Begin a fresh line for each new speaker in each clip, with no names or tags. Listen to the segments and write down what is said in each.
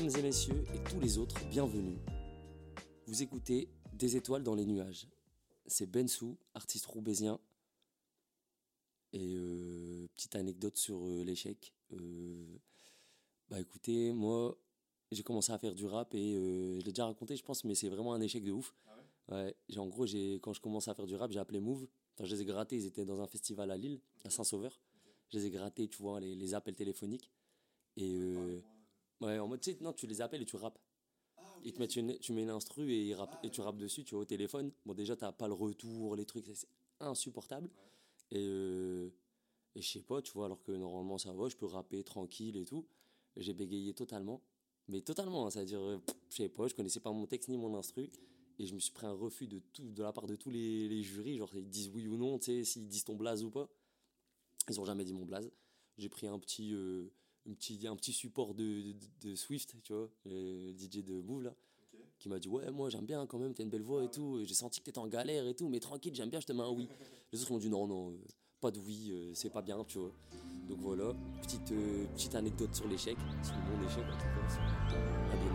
Mesdames et messieurs et tous les autres, bienvenue. Vous écoutez Des étoiles dans les nuages. C'est Bensou, artiste roubaisien. Et euh, petite anecdote sur euh, l'échec. Euh, bah écoutez, moi, j'ai commencé à faire du rap et je l'ai déjà raconté, je pense, mais c'est vraiment un échec de ouf. ouais, j'ai, en gros, j'ai, quand je commençais à faire du rap, j'ai appelé Move. Enfin, je les ai grattés, ils étaient dans un festival à Lille, à Saint-Sauveur. Je les ai grattés, tu vois, les, les appels téléphoniques. Et Ouais, en mode, tu sais, non, tu les appelles et tu rappes. Ah, ils te mettent une, tu mets une instru et, ah, et tu rappes dessus, tu vois, au téléphone. Bon, déjà, t'as pas le retour, les trucs, c'est insupportable. Et, euh, et je sais pas, tu vois, alors que normalement ça va, je peux rapper tranquille et tout. J'ai bégayé totalement. Mais totalement, hein, c'est-à-dire, euh, je sais pas, je connaissais pas mon texte ni mon instru. Et je me suis pris un refus de, tout, de la part de tous les, les jurys. Genre, ils disent oui ou non, tu sais, s'ils disent ton blaze ou pas. Ils ont jamais dit mon blaze. J'ai pris un petit. Euh, un petit, un petit support de, de, Swift, tu vois, le DJ de Bouvre, là, qui m'a dit Ouais, moi j'aime bien quand même, t'as une belle voix et tout. J'ai senti que t'étais en galère et tout, mais tranquille, j'aime bien, je te mets un oui. Les autres m'ont dit Non, non, euh, pas de oui, euh, c'est pas bien, tu vois. Donc voilà, petite, euh, petite anecdote sur l'échec, sur mon échec en tout cas, à bien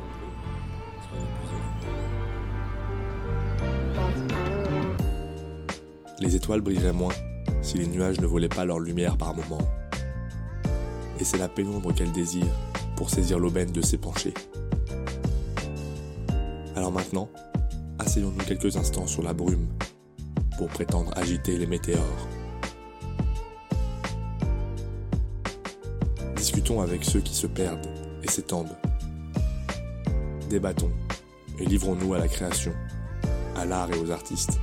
Les étoiles brilleraient moins si les nuages ne volaient pas leur lumière par moments et c'est la pénombre qu'elle désire pour saisir l'aubaine de ses penchés. Alors maintenant, asseyons-nous quelques instants sur la brume pour prétendre agiter les météores. Discutons avec ceux qui se perdent et s'étendent. Débattons et livrons-nous à la création, à l'art et aux artistes.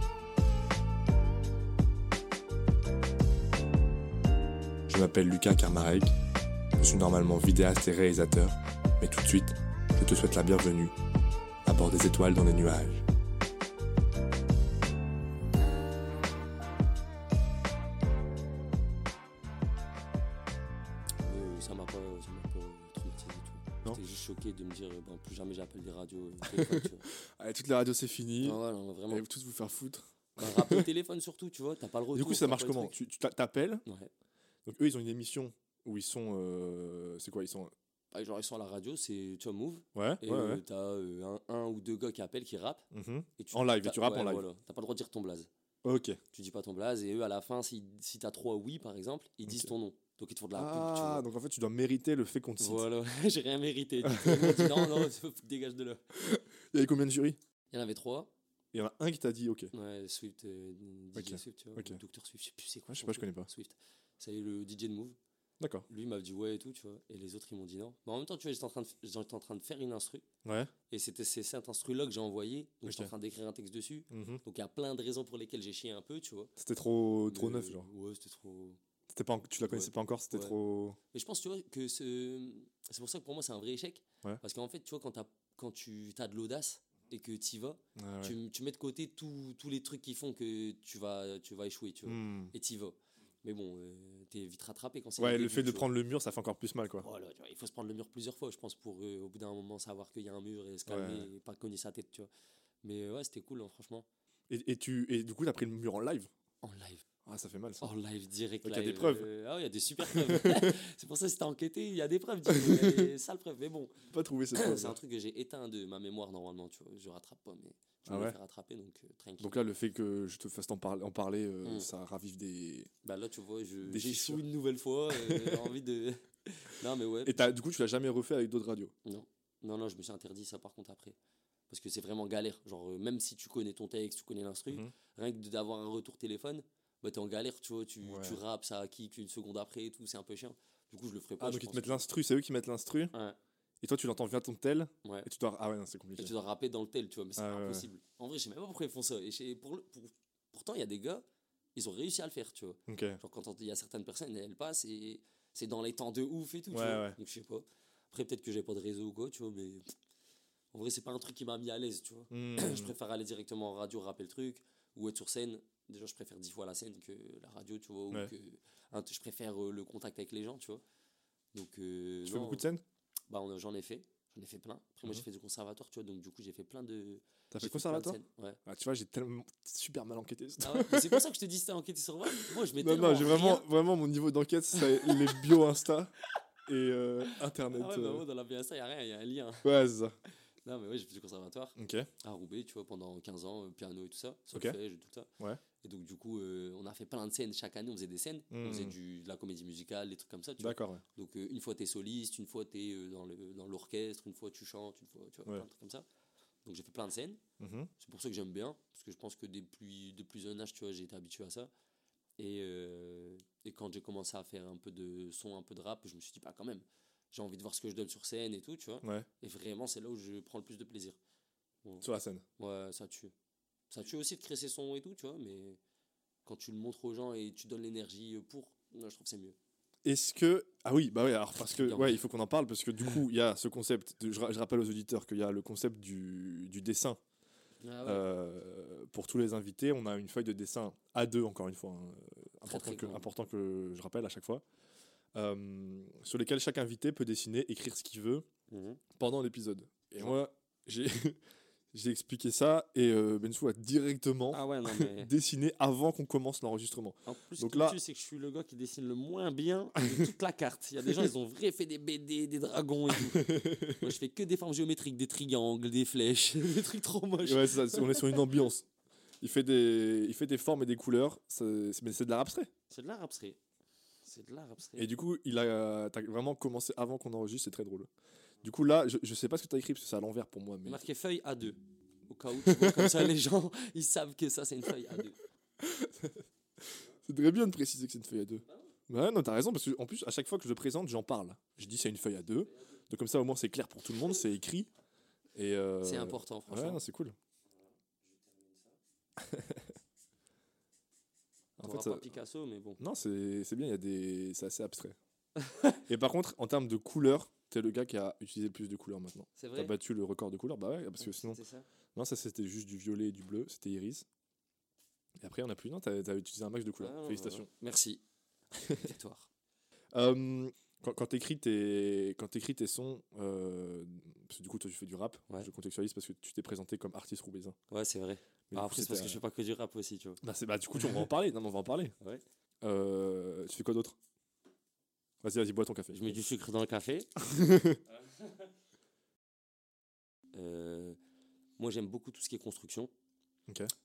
Je m'appelle Lucas Karmarek je suis normalement vidéaste et réalisateur, mais tout de suite, je te souhaite la bienvenue à bord des étoiles dans les nuages.
Euh, ça m'a pas, ça m'a pas traumatisé, tu vois. J'étais juste choqué de me dire, bon, plus jamais j'appelle des radios. Euh,
Allez, toutes les radios, c'est fini.
Ah ouais, non, vraiment.
Allez, tous vous faire foutre.
Un rappel téléphone surtout, tu vois, t'as pas le retour.
Du coup, ça marche comment Tu t'appelles
Ouais.
Donc eux, ils ont une émission où ils sont. Euh, c'est quoi Ils sont.
Ah, genre, ils sont à la radio, c'est tu vois, Move.
Ouais.
Et
ouais,
euh,
ouais.
t'as euh, un, un, ou deux gars qui appellent, qui rappent.
Mhm.
et tu-
En live, et
t'as-
tu rappes en live.
voilà. T'as pas le droit de dire ton blaze.
Ok.
Tu dis pas ton blaze, et eux, à la fin, si, si t'as trois oui, par exemple, ils disent
Ok.
ton nom. Donc ils te font de la pub, tu
Ah, donc en fait, tu dois mériter le fait qu'on te cite.
Voilà, j'ai rien mérité. Dit, non, non, dégage de là.
Il y avait combien de jurys?
Il y en avait trois.
Il y en a un qui t'a dit ok.
Ouais, Swift, euh, DJ
Ok.
Swift, tu vois.
Ok.
Dr Swift, je sais plus c'est quoi.
Ouais, je sais
son
pas, je
truc.
connais pas.
Swift. C'est le DJ de Move.
D'accord.
Lui m'a dit ouais et tout, tu vois. Et les autres, ils m'ont dit non. Mais en même temps, tu vois, j'étais en train de, j'étais en train de faire une instru.
Ouais.
Et c'était c'est cet instru-là que j'ai envoyé. Donc j'étais en train d'écrire un texte dessus.
Mhm.
Donc il y a plein de raisons pour lesquelles j'ai chié un peu, tu vois.
C'était trop, trop
Mais,
neuf, genre.
Ouais, c'était trop.
C'était pas, tu la connaissais
Ouais.
pas encore, c'était
Ouais.
trop.
Mais je pense, tu vois, que ce... c'est pour ça que pour moi, c'est un vrai échec.
Ouais.
Parce qu'en fait, tu vois, quand, t'as- quand tu as de l'audace et que tu y vas, tu, tu mets de côté tous les trucs qui font que tu vas, tu vas échouer, tu vois.
Hmm.
Et tu y vas. Mais bon, euh, t'es vite rattrapé quand c'est.
Ouais,
le
fait de prendre le mur, ça fait encore plus mal, quoi.
Voilà, vois, il faut se prendre le mur plusieurs fois, je pense, pour euh, au bout d'un moment savoir qu'il y a un mur et se calmer
Ouais.
et pas cogner sa euh, hein.
Ah, ça fait mal, ça.
En live direct.
Il y a des preuves.
euh, ah, il y a des super preuves. c'est pour ça que si t'as enquêté, il y a des preuves. Il y a des sales preuves. Mais bon,
pas trouvé cette
c'est
preuve.
un truc que j'ai éteint de ma mémoire normalement, tu vois. Je rattrape pas, mais je
Ah
me
ouais
fais rattraper, donc euh, tranquille.
Donc là, le fait que je te fasse en, parler en parler, euh,
Mm.
ça ravive des.
bah là, tu vois, j'échoue une nouvelle fois. euh, envie de. non, mais ouais.
Et t'as- du coup, tu l'as jamais refait avec d'autres radios?
Non. non, non, je me suis interdit ça par contre après. Parce que c'est vraiment galère. Genre, euh, même si tu connais ton texte, tu connais l'instru,
Mhm.
rien que d'avoir un retour téléphone, bah t'es en galère, tu vois. Tu,
Ouais.
tu rappes, ça kick une seconde après et tout, c'est un peu chiant. Du coup, je le ferai pas.
Ah, donc ils te mettent l'instru, c'est eux qui mettent l'instru.
Ouais,
Et toi, tu l'entends via ton tel.
ouais.
Et tu dois. Ah ouais, c'est
Et
compliqué.
tu dois rapper dans le tel, tu vois, mais c'est
Ah, ouais.
impossible. En vrai, je sais même pas pourquoi ils font ça. Et pour, le- pour- pourtant, il y a des gars, ils ont réussi à le faire, tu vois. Genre, quand il y a certaines personnes, elles passent et c'est dans les temps de ouf et tout, tu
Ouais,
vois.
ouais.
Donc, je sais pas. Après, peut-être que j'ai pas de réseau ou quoi, tu vois, mais en vrai, c'est pas un truc qui m'a mis à l'aise, tu vois.
Hmm.
je préfère aller directement en radio, rapper le truc, ou être sur scène. Déjà, je préfère dix fois la scène que la radio, tu vois, ou
Ouais.
que hein, je préfère euh, le contact avec les gens, tu vois. Donc, euh,
Tu fais
non,
beaucoup de scènes?
Bah, j'en ai fait, j'en ai fait plein. Après, moi,
Mhm.
j'ai fait du conservatoire, tu vois, donc du coup, j'ai fait plein de.
T'as fait
de
conservatoire?
Ouais.
ah, Tu vois, j'ai tellement super mal enquêté.
Ah ouais, c'est pour ça que je te dis si t'as enquêté sur moi. Moi, je mets
non, non, j'ai vraiment, vraiment mon niveau d'enquête, c'est les bio Insta. et euh, Internet.
Ah ouais, bah, moi, dans la BSA, il n'y a rien, il y a un lien.
Ouais, c'est ça.
Non, mais ouais, j'ai fait du conservatoire
Ok.
à Roubaix, tu vois, pendant 15 ans, piano et tout ça, solfège et tout ça.
Ouais.
Et donc, du coup, euh, on a fait plein de scènes. Chaque année, on faisait des scènes. On faisait
Mhm.
du, de la comédie musicale, des trucs comme ça, tu vois.
D'accord, ouais.
Donc, euh, une fois, tu es soliste, une fois, tu es dans le- dans l'orchestre, une fois, tu chantes, une fois, tu vois,
Ouais.
plein de trucs comme ça. Donc, j'ai fait plein de scènes.
Mhm.
C'est pour ça que j'aime bien, parce que je pense que depuis, depuis plus jeune âge, tu vois, j'ai été habitué à ça. Et, euh, et quand j'ai commencé à faire un peu de son, un peu de rap, je me suis dit, pas quand même, j'ai envie de voir ce que je donne sur scène et tout, tu vois.
Ouais,
Et vraiment, c'est là où je prends le plus de plaisir.
sur la scène.
Ouais, ça tue. Ça tue aussi de créer ses sons et tout, tu vois, mais quand tu le montres aux gens et tu donnes l'énergie pour, je trouve que c'est mieux.
Est-ce que. Ah oui, bah oui, alors parce que. Ouais, il faut qu'on en parle parce que du coup, il y a ce concept. de- je, ra- je rappelle aux auditeurs qu'il y a le concept du, du dessin.
Ah
Euh, pour tous les invités, on a une feuille de dessin A2, encore une fois, hein,
Très,
important,
très
que,
grand.
important que je rappelle à chaque fois, euh, sur lesquels chaque invité peut dessiner, écrire ce qu'il veut
Mhm.
pendant l'épisode. Et moi, j'ai j'ai expliqué ça et euh, Bensou a directement
Ah ouais, non, mais.
dessiné avant qu'on commence l'enregistrement.
En plus,
Donc
ce
là-
c'est que je suis le gars qui dessine le moins bien de toute la carte. Il y a des gens, ils ont vrai fait des BD, des dragons et tout. Moi, je fais que des formes géométriques, des triangles, des flèches, des trucs trop moches.
Ouais, ça, on est sur une ambiance. Il fait des, il fait des formes et des couleurs, c'est- mais c'est de l'art abstrait.
C'est de l'art abstrait. C'est de l'art abstrait.
Et du coup, il a t'as vraiment commencé avant qu'on enregistre, c'est très drôle. Du coup, là, je, je sais pas ce que tu as écrit parce que c'est à l'envers pour moi. Mais...
Marqué feuille A2. Au cas où, tu vois, comme ça, les gens, ils savent que ça, c'est une feuille A2.
C'est très bien de préciser que c'est une feuille à deux. Ouais, non, t'as raison, parce que en plus, à chaque fois que je le présente, j'en parle. Je dis c'est une feuille à deux. Donc, comme ça, au moins, c'est clair pour tout le monde, c'est écrit. Et euh,
C'est important,
Ouais,
franchement.
non, c'est cool. en fait, ça-
pas Picasso, mais bon.
non, c'est c'est bien, il y a des... c'est assez abstrait. Et par contre, en termes de couleurs, t'es le gars qui a utilisé le plus de couleurs maintenant.
C'est
T'as battu le record de couleurs Bah ouais, parce que sinon.
Ça.
Non, ça c'était juste du violet et du bleu, c'était iris. Et après, on a plus. Non, t'as utilisé un max de couleurs.
Ah,
Félicitations.
voilà. Merci. Victoire.
Euh, quand quand t'écris tes, quand tes sons, euh, parce que du coup, toi tu fais du rap,
Ouais.
je contextualise parce que tu t'es présenté comme artiste roubaisien.
Ouais, c'est vrai.
Mais
Ah, après, c'est parce que je fais pas que du rap aussi, tu vois.
Bah, bah, du coup, tu- on va en parler. Non, mais on va en parler.
Ouais.
Euh, tu fais quoi d'autre? Vas-y, vas-y, bois ton café.
Je mets du sucre dans le café. Euh, moi, j'aime beaucoup tout ce qui est construction.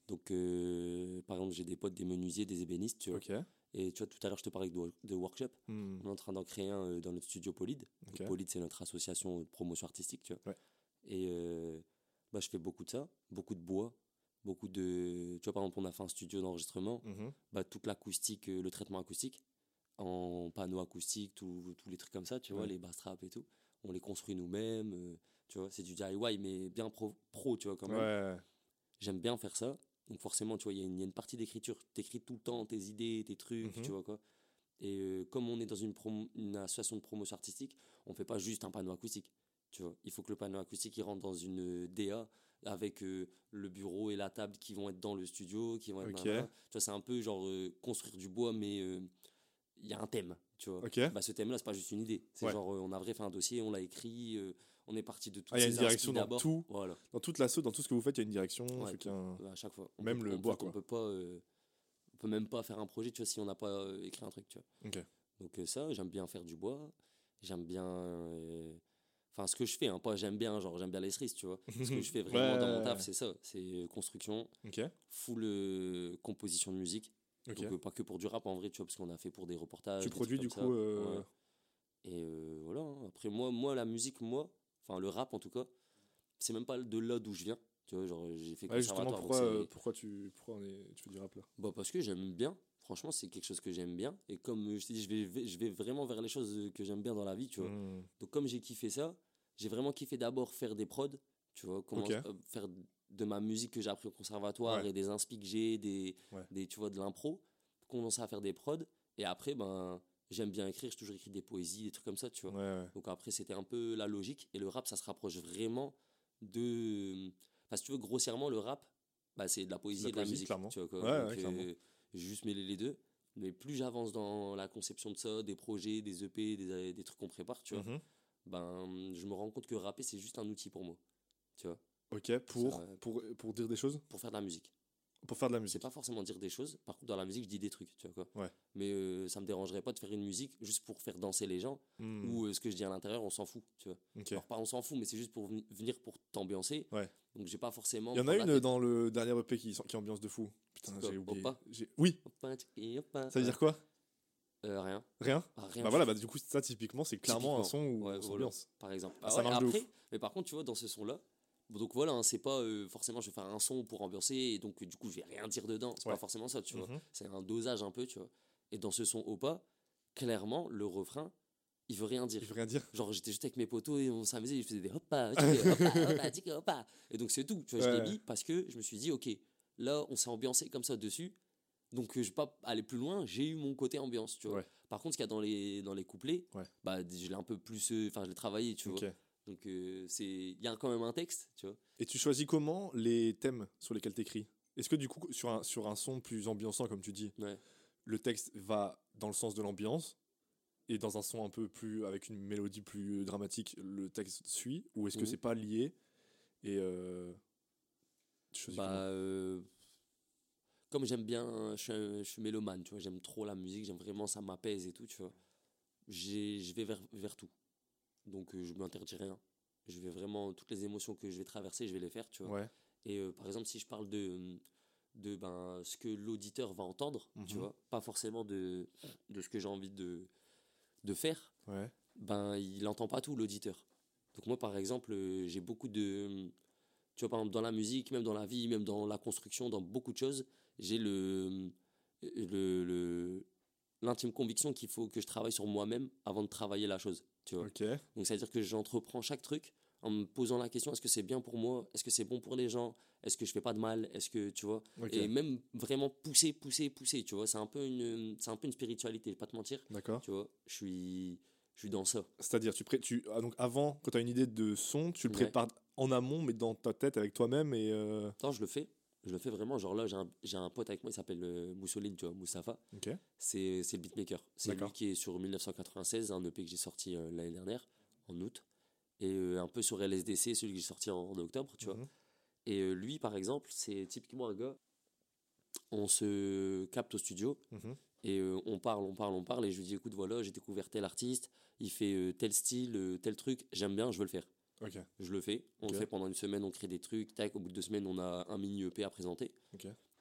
Donc, euh, par exemple, j'ai des potes, des menuisiers, des ébénistes, tu vois.
Ok.
Et tu vois, tout à l'heure, je te parlais de, de workshop.
Hmm,
On est en train d'en créer un euh, dans notre studio Polyd. Donc,
Ok.
Polyd, c'est notre association de promotion artistique, tu vois.
Ouais.
Et euh, bah, je fais beaucoup de ça, beaucoup de bois, beaucoup de... Tu vois, par exemple, on a fait un studio d'enregistrement,
mhm.
bah, toute l'acoustique, le traitement acoustique, en panneau acoustique, tout- tous les trucs comme ça, tu vois,
Ouais.
les bass traps et tout. On les construit nous-mêmes, euh, tu vois, c'est du DIY, mais bien pro, pro tu vois, quand même.
Ouais.
J'aime bien faire ça. Donc forcément, tu vois, il y, a une- il y a une partie d'écriture. Tu écris tout le temps tes idées, tes trucs,
Mhm.
tu vois quoi. Et euh, comme on est dans une, une association de promotion artistique, on fait pas juste un panneau acoustique. Tu vois, il faut que le panneau acoustique il rentre dans une euh, DA avec euh, le bureau et la table qui vont être dans le studio, qui vont être.
Ok.
nanana. Tu vois, c'est un peu genre euh, construire du bois, mais il y a un thème. Tu vois. Bah, ce thème-là, c'est pas juste une idée. C'est
Ouais.
genre, euh, on a vrai fait un dossier, on l'a écrit, euh, on est parti de tout.
Ah, il y a une direction dans tout.
Voilà.
Dans toute l'assaut, dans tout ce que vous faites, il y a une direction.
Ouais,
un-
à chaque fois. On
Même
peut-
le
on
bois,
peut- On
quoi.
peut pas, euh, on peut même pas faire un projet, tu vois, si on n'a pas écrit un truc, tu vois. Donc ça, j'aime bien faire du bois. J'aime bien, enfin ce que je fais, hein, pas j'aime bien, genre j'aime bien les cerises, tu vois. Ce que je fais vraiment dans mon taf, c'est ça, c'est construction,
Ok.
full composition de musique. Donc euh, pas que pour du rap en vrai, tu vois, parce qu'on a fait pour des reportages.
Tu
des
produis du coup. euh,
Ouais. Et euh, voilà. hein. Après moi, moi la musique, moi, enfin le rap en tout cas, c'est même pas de là d'où je viens. Tu vois, genre j'ai fait
ouais, justement, pourquoi, pourquoi, tu, pourquoi on est, tu fais du rap là?
Bah parce que j'aime bien. Franchement, c'est quelque chose que j'aime bien. Et comme je t'ai dit, je vais, je vais vraiment vers les choses que j'aime bien dans la vie, tu vois.
Hmm.
Donc comme j'ai kiffé ça, j'ai vraiment kiffé d'abord faire des prods, tu vois, comment faire de ma musique que j'ai appris au conservatoire
Ouais.
et des inspi que j'ai, des,
Ouais.
des, tu vois, de l'impro, commencer à faire des prods. Et après, ben, j'aime bien écrire, j'ai toujours écrit des poésies, des trucs comme ça, tu vois.
Ouais.
Donc après, c'était un peu la logique. Et le rap, ça se rapproche vraiment de. Enfin, si tu veux, grossièrement, le rap, bah, c'est de la poésie
la
et de la musique.
clairement.
Tu vois, quoi. Donc, euh, juste mêlé les deux. Mais plus j'avance dans la conception de ça, des projets, des EP, des, des trucs qu'on prépare, tu vois,
Mhm.
ben, je me rends compte que rapper, c'est juste un outil pour moi. Tu vois,
Ok, pour,
Ça,
pour, pour dire des choses
pour faire de la musique.
Pour faire de la
C'est
musique.
pas forcément dire des choses. Par contre, dans la musique, je dis des trucs, tu vois quoi.
Ouais.
Mais euh, ça me dérangerait pas de faire une musique juste pour faire danser les gens,
Hmm,
ou euh, ce que je dis à l'intérieur, on s'en fout, tu vois.
ok.
Alors, pas on s'en fout, mais c'est juste pour veni- venir pour t'ambiancer.
Ouais.
Donc, j'ai pas forcément.
Il y en a une dans le dernier EP qui, qui ambiance de fou. Putain,
C'est
j'ai oublié. Oui, ça veut dire quoi?
Euh, Rien.
Rien?
Ah, rien
Bah voilà, bah du coup, ça typiquement, c'est clairement un son où
Ouais,
on
voilà. par exemple.
Ah,
Ah
ça
ouais,
marche de
après,
ouf.
mais par contre, tu vois, dans ce son-là, donc voilà, hein, c'est pas euh, forcément je vais faire un son pour ambiancer et donc du coup je vais rien dire dedans. C'est
Ouais.
pas forcément ça, tu vois.
Mhm.
C'est un dosage un peu, tu vois. Et dans ce son Opa, clairement, le refrain, il veut rien dire.
Il veut rien dire.
Genre, j'étais juste avec mes potos et on s'amusait, je faisais des hoppa, hoppa, hoppa. Et donc, c'est tout. Tu vois, je l'ai mis parce que je me suis dit, ok, là, on s'est ambiancé comme ça dessus. Donc, euh, je vais pas aller plus loin. J'ai eu mon côté ambiance, tu vois.
Ouais.
Par contre, ce qu'il y a dans les, dans les couplets, bah, je l'ai un peu plus. euh, Enfin, je l'ai travaillé, tu
Ok.
vois. Donc, euh, c'est il y a quand même un texte, tu vois.
Et tu choisis comment les thèmes sur lesquels tu écris Est-ce que du coup, sur un, sur un son plus ambiançant, comme tu dis,
Ouais.
le texte va dans le sens de l'ambiance et dans un son un peu plus avec une mélodie plus dramatique, le texte suit? Ou est-ce que
Mhm.
c'est pas lié Et euh, tu choisis
Bah, euh, comme j'aime bien, je suis, un- je suis mélomane, tu vois, j'aime trop la musique, j'aime vraiment, ça m'apaise et tout, tu vois. Je vais vers, vers tout. Donc, euh, je m'interdis rien. Je vais vraiment, toutes les émotions que je vais traverser, je vais les faire, tu vois.
Ouais.
Et euh, par exemple, si je parle de, de ben, ce que l'auditeur va entendre, tu
Mhm.
vois, pas forcément de, de ce que j'ai envie de, de faire,
Ouais.
ben il n'entend pas tout l'auditeur. Donc moi par exemple, euh, j'ai beaucoup de tu vois par exemple dans la musique, même dans la vie, même dans la construction, dans beaucoup de choses, j'ai le le- l'intime conviction qu'il faut que je travaille sur moi-même avant de travailler la chose, tu vois. Donc c'est-à-dire que j'entreprends chaque truc en me posant la question est-ce que c'est bien pour moi? Est-ce que c'est bon pour les gens? Est-ce que je fais pas de mal? Est-ce que tu vois? Et même vraiment pousser, pousser, pousser, tu vois, c'est un peu une c'est un peu une spiritualité, je vais pas te mentir,
D'accord.
tu vois. Je suis je suis dans ça.
C'est-à-dire, tu, pré- tu ah, donc avant, quand tu as une idée de son, tu le
Ouais.
prépares en amont, mais dans ta tête avec toi-même et. euh,
Non, je le fais. Je le fais vraiment. Genre là, j'ai un, j'ai un pote avec moi, il s'appelle euh, Moussoline, tu vois, Moustapha.
Ok.
C'est c'est le beatmaker. C'est lui qui est sur 1996, un EP que j'ai sorti euh, l'année dernière, en août. Et euh, un peu sur LSDC, celui que j'ai sorti en, en octobre, tu vois.
Mhm.
Et euh, lui, par exemple, c'est typiquement un gars. On se capte au studio
Mhm.
et on parle, on parle, on parle. Et je lui dis écoute, voilà, j'ai découvert tel artiste, il fait tel style, tel truc, j'aime bien, je veux le faire. Je le fais. On le fait pendant une semaine, on crée des trucs. Tac, au bout de deux semaines, on a un mini EP à présenter.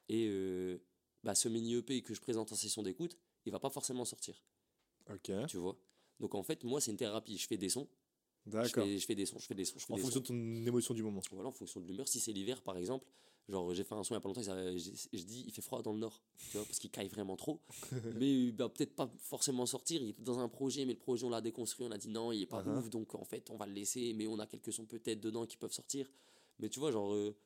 Et euh, bah, ce mini EP que je présente en session d'écoute, il va pas forcément sortir. Tu vois? Donc en fait, moi, c'est une thérapie. Je fais des sons. Je
D'accord.
fais, je fais des sons, je fais des sons, je fais
En
des
fonction
sons.
de ton émotion du moment.
Voilà, en fonction de l'humeur. Si c'est l'hiver, par exemple, genre j'ai fait un son il y a pas longtemps, je dis il fait froid dans le nord, tu vois, parce qu'il caille vraiment trop. mais il va peut-être pas forcément sortir. Il était dans un projet, mais le projet on l'a déconstruit, on a dit non, il est pas
Uh-huh.
ouf, donc en fait on va le laisser, mais on a quelques sons peut-être dedans qui peuvent sortir. Mais tu vois, genre, euh,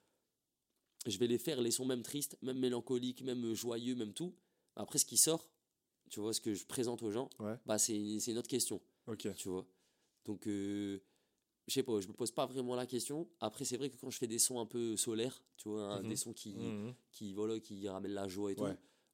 je vais les faire, les sons même tristes, même mélancoliques, même joyeux, même tout. Après, ce qui sort, tu vois, ce que je présente aux gens,
Ouais.
bah c'est c'est une autre question
Ok.
tu vois. Donc, euh, je sais pas, je me pose pas vraiment la question. Après, c'est vrai que quand je fais des sons un peu solaires, tu vois, hein,
Mhm.
des sons qui,
Mhm.
qui, voilà, qui ramènent la joie et tout,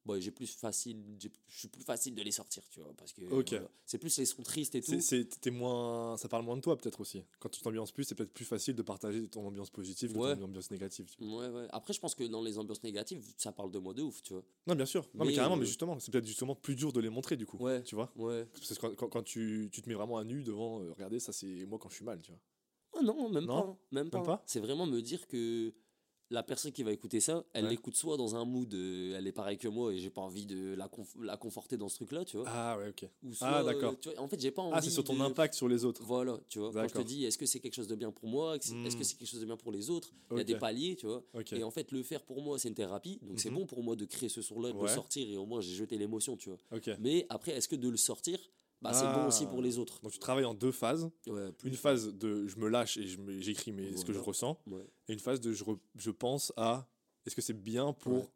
Bah, j'ai plus facile, je suis plus facile de les sortir, tu vois, parce que voilà, c'est plus les sons tristes et tout.
C'est- moins, ça parle moins de toi peut-être aussi. Quand tu t'ambiances plus, c'est peut-être plus facile de partager ton ambiance positive que
Ouais.
ton ambiance négative. tu vois.
Ouais, ouais. Après, je pense que dans les ambiances négatives, ça parle de moi de ouf, tu vois.
Non, bien sûr. Non, mais,
Mais,
carrément,
euh,
mais justement, c'est peut-être justement plus dur de les montrer du coup.
Ouais.
Tu vois
Ouais.
Parce que quand, quand- quand tu, tu te mets vraiment à nu devant, euh, regardez, ça c'est moi quand je suis mal, tu vois.
Oh non, même
Non?
pas. hein, Même pas.
pas?
C'est vraiment me dire que la personne qui va écouter ça, elle
Ouais.
l'écoute soit dans un mood, euh, elle est pareille que moi et j'ai pas envie de la, conf- la conforter dans ce truc-là, tu vois.
Ah ouais, ok.
Ou
Ah, d'accord.
euh, vois, en fait, j'ai pas envie.
Ah, c'est sur ton
de-
impact sur les autres.
Voilà, tu vois. Quand je te
D'accord.
dis, est-ce que c'est quelque chose de bien pour moi Est-ce est-ce
Hmm.
que c'est quelque chose de bien pour les autres Il y a des paliers, tu vois. Et en fait, le faire pour moi, c'est une thérapie. Donc, c'est
Mhm.
bon pour moi de créer ce son-là, de le sortir et au moins, j'ai jeté l'émotion, tu vois. Mais après, est-ce que de le sortir, bah, c'est bon aussi
Ah.
pour les autres
Donc tu travailles en deux phases.
Ouais, plus.
Une phase de je me lâche et je me- j'écris mais ce que je
Voilà.
ressens.
Ouais.
Et une phase de je, re- je pense à est-ce que c'est bien pour
Ouais.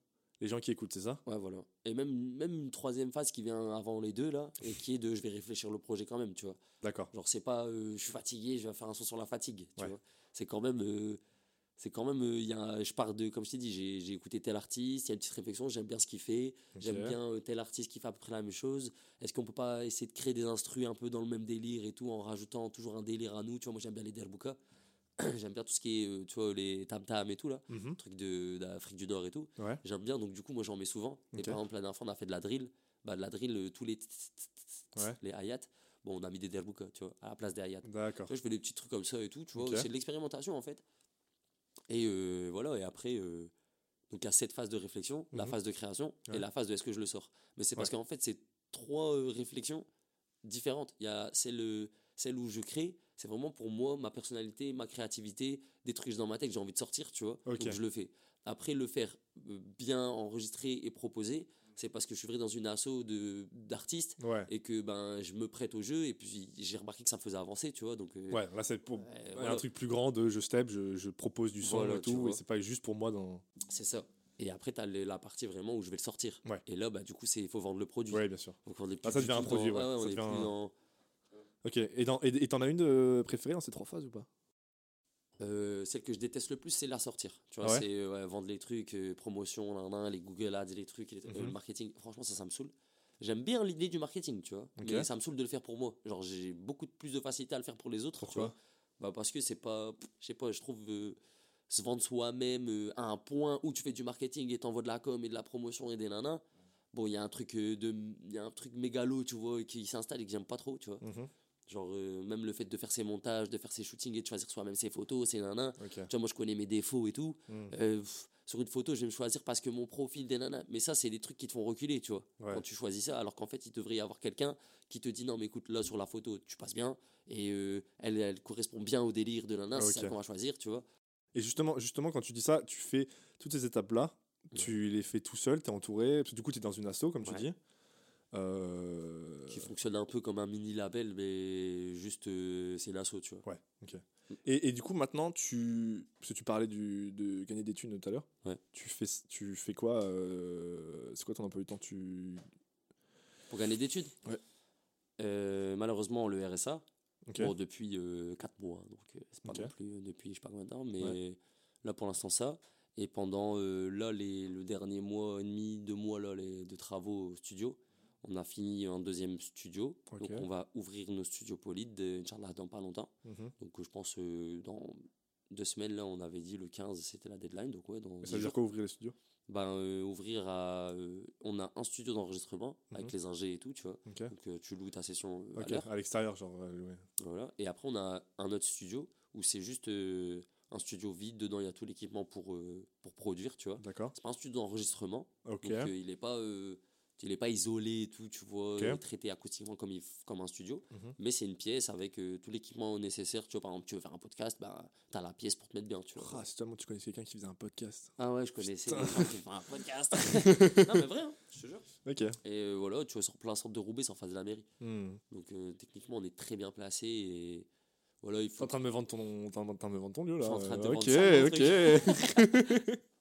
les gens qui écoutent, c'est ça?
Ouais, voilà. Et même, même une troisième phase qui vient avant les deux, là, et qui est de je vais réfléchir le projet quand même, tu vois.
D'accord.
Genre, c'est pas euh, je suis fatigué, je vais faire un son sur la fatigue, tu
Ouais.
vois. C'est quand même. euh, c'est quand même. euh, il un- je pars de. Comme je t'ai dit, j'ai j'ai écouté tel artiste, il y a une petite réflexion, j'aime bien ce qu'il fait, j'aime bien euh, tel artiste qui fait à peu près la même chose. Est-ce qu'on peut pas essayer de créer des instrus un peu dans le même délire et tout, en rajoutant toujours un délire à nous Tu vois, moi j'aime bien les derbuka. j'aime bien tout ce qui est, euh, tu vois, les tam-tam et tout, là,
Mhm.
trucs de- d'Afrique du Nord et tout.
Ouais.
J'aime bien, donc du coup, moi j'en mets souvent. Et
Ok.
par exemple, la dernière fois, on a fait de la drill. bah, de la drill, euh, tous les,
Ouais.
les hayats, bon, on a mis des derbouka, tu vois, à la place des hayats.
D'accord.
Je fais des petits trucs comme ça et tout, tu vois. C'est de l'expérimentation en fait. Et euh, voilà, et après, euh, donc il y a cette phase de réflexion, la
Mhm.
phase de création
Ouais.
et la phase de est-ce que je le sors. Mais c'est parce
Ouais.
qu'en fait, c'est trois euh, réflexions différentes. Il y a celle, celle où je crée, c'est vraiment pour moi, ma personnalité, ma créativité, des trucs dans ma tête que j'ai envie de sortir, tu vois.
Ok.
Donc je le fais. Après, le faire bien enregistré et proposé, c'est parce que je suis vrai dans une asso de- d'artistes
Ouais.
et que ben je me prête au jeu et puis j'ai remarqué que ça me faisait avancer, tu vois. Donc euh,
Ouais, là c'est pour
euh,
un truc plus grand de je step, je, je propose du son
Voilà,
et tout, et c'est pas juste pour moi dans.
C'est ça. Et après, tu as la partie vraiment où je vais le sortir.
Ouais.
Et là, bah, du coup, il faut vendre le produit.
Ouais, bien sûr.
Donc, on est
Ah,
plus
ça devient un produit,
dans-
ouais.
ouais, on
Ça
est
devient
plus
un-
dans-
Ok, et dans- et et t'en as une de préférée dans ces trois phases ou pas?
Euh, celle que je déteste le plus, c'est la sortir. Tu
Ah
vois,
ouais
c'est euh, vendre les trucs, euh, promotion, nan, nan, les Google Ads, les trucs, les- euh,
Mhm.
le marketing. Franchement, ça, ça me saoule. J'aime bien l'idée du marketing, tu vois. Mais ça me saoule de le faire pour moi. Genre, j'ai beaucoup plus de facilité à le faire pour les autres. tu
Pourquoi
vois. bah, Parce que c'est pas. Je sais pas, je trouve. se vendre soi-même à un point où tu fais du marketing et t'envoies de la com et de la promotion et des nanas. Bon, il y a un truc de, il y a un truc mégalo, tu vois, qui s'installe et que j'aime pas trop, tu vois.
Mhm.
Genre, euh, même le fait de faire ses montages, de faire ses shootings et de choisir soi-même ses photos, ses nanas. Tu vois, moi, je connais mes défauts et tout.
Mhm.
Euh, pff, sur une photo, je vais me choisir parce que mon profil des nanas. Mais ça, c'est des trucs qui te font reculer, tu vois.
Ouais.
Quand tu choisis ça, alors qu'en fait, il devrait y avoir quelqu'un qui te dit non, mais écoute, là, sur la photo, tu passes bien. Et euh, elle, elle correspond bien au délire de nana,
Ah,
c'est ça qu'on va choisir, tu vois.
Et justement, justement, quand tu dis ça, tu fais toutes ces étapes-là, tu les fais tout seul, tu es entouré, parce que du coup, tu es dans une asso, comme tu dis. Euh,
Qui fonctionne un peu comme un mini label, mais juste, euh, c'est l'assaut, tu vois.
Ouais, ok. Et, et du coup, maintenant, tu. Parce que tu parlais du, de gagner des thunes tout à l'heure.
Ouais.
Tu fais, tu fais quoi euh, C'est quoi ton emploi du temps tu...
Pour gagner d'études
Ouais.
Euh, malheureusement, le RSA,
Ok.
Bon, depuis 4 mois, donc euh, c'est pas
Ok.
non plus euh, depuis je sais pas combien de temps, mais
Ouais.
là pour l'instant ça. Et pendant euh, là les, le dernier mois et demi, deux mois là, les, de travaux au studio, on a fini un deuxième studio. Donc on va ouvrir nos studios Polyd, Inch'Allah, dans pas longtemps.
Mhm.
Donc je pense euh, dans deux semaines là, on avait dit le 15 c'était la deadline, donc ouais, dans
ça veut dire quoi ouvrir les studios?
Ben, euh, ouvrir à. euh, on a un studio d'enregistrement avec
Mhm.
les ingés et tout, tu vois. Donc euh, tu loues ta session à
l'extérieur, genre. ouais.
Voilà. Et après, on a un autre studio où c'est juste un studio vide. Dedans, il y a tout l'équipement pour, euh, pour produire, tu vois.
D'accord.
C'est pas un studio d'enregistrement. Donc, euh, il n'est pas, euh, il est pas isolé et tout, tu vois,
Ok.
euh, traité acoustiquement comme, il comme un studio.
Mhm.
Mais c'est une pièce avec euh, tout l'équipement nécessaire. Tu vois, par exemple, tu veux faire un podcast, bah, tu as la pièce pour te mettre bien, tu vois.
Ah, si tellement tu connais quelqu'un qui faisait un podcast.
Ah ouais, je connaissais gens qui font un podcast. non, mais vrai, hein, je te jure.
Ok.
Et euh, voilà, tu vois, sur plein centre de Roubaix, c'est en face de la mairie.
Hmm.
Donc, euh, techniquement, on est très bien placé et voilà, il faut
en train de me vendre ton, en train de me vendre ton lieu là.
Je suis en train de te vendre
ok,
ça, mon